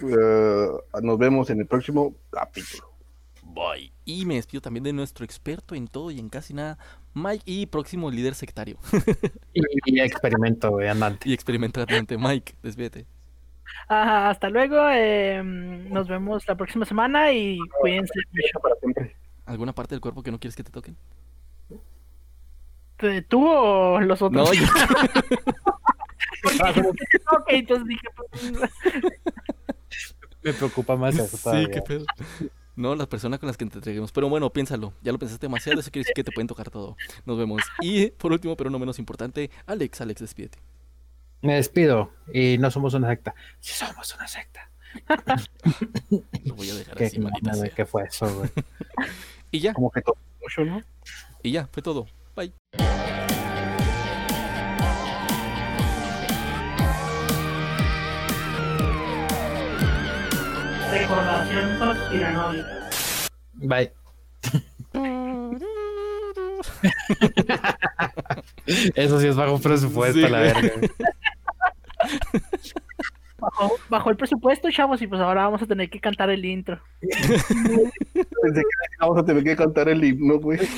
Eh, nos vemos en el próximo capítulo. Bye. Y me despido también de nuestro experto en todo y en casi nada, Mike, y próximo líder sectario. Y, y experimento, andante. y experimentante, Mike. Despídete. Ajá, hasta luego. eh, nos vemos la próxima semana y cuídense mucho. Para siempre. ¿Alguna parte del cuerpo que no quieres que te toquen? ¿Tú- ¿Tú o los otros? No, yo... ok, entonces dije, pues, Me preocupa más eso sí, todavía. qué pedo. No, las personas con las que te entreguemos. Pero bueno, piénsalo. Ya lo pensaste demasiado. Eso quiere decir que te pueden tocar todo. Nos vemos. Y por último, pero no menos importante, Alex, Alex, despídete. Me despido y no somos una secta. Sí somos una secta. Lo voy a dejar ¿Qué, así, sea. ¿Qué fue eso, güey? Y ya, Como que todo mucho, ¿no? y ya, fue todo. Bye. Recordación conspiranoica. Bye. Eso sí es bajo presupuesto, Sí, la verga. bajó el presupuesto, chavos, y pues ahora vamos a tener que cantar el intro. Pensé que vamos a tener que cantar el himno, güey.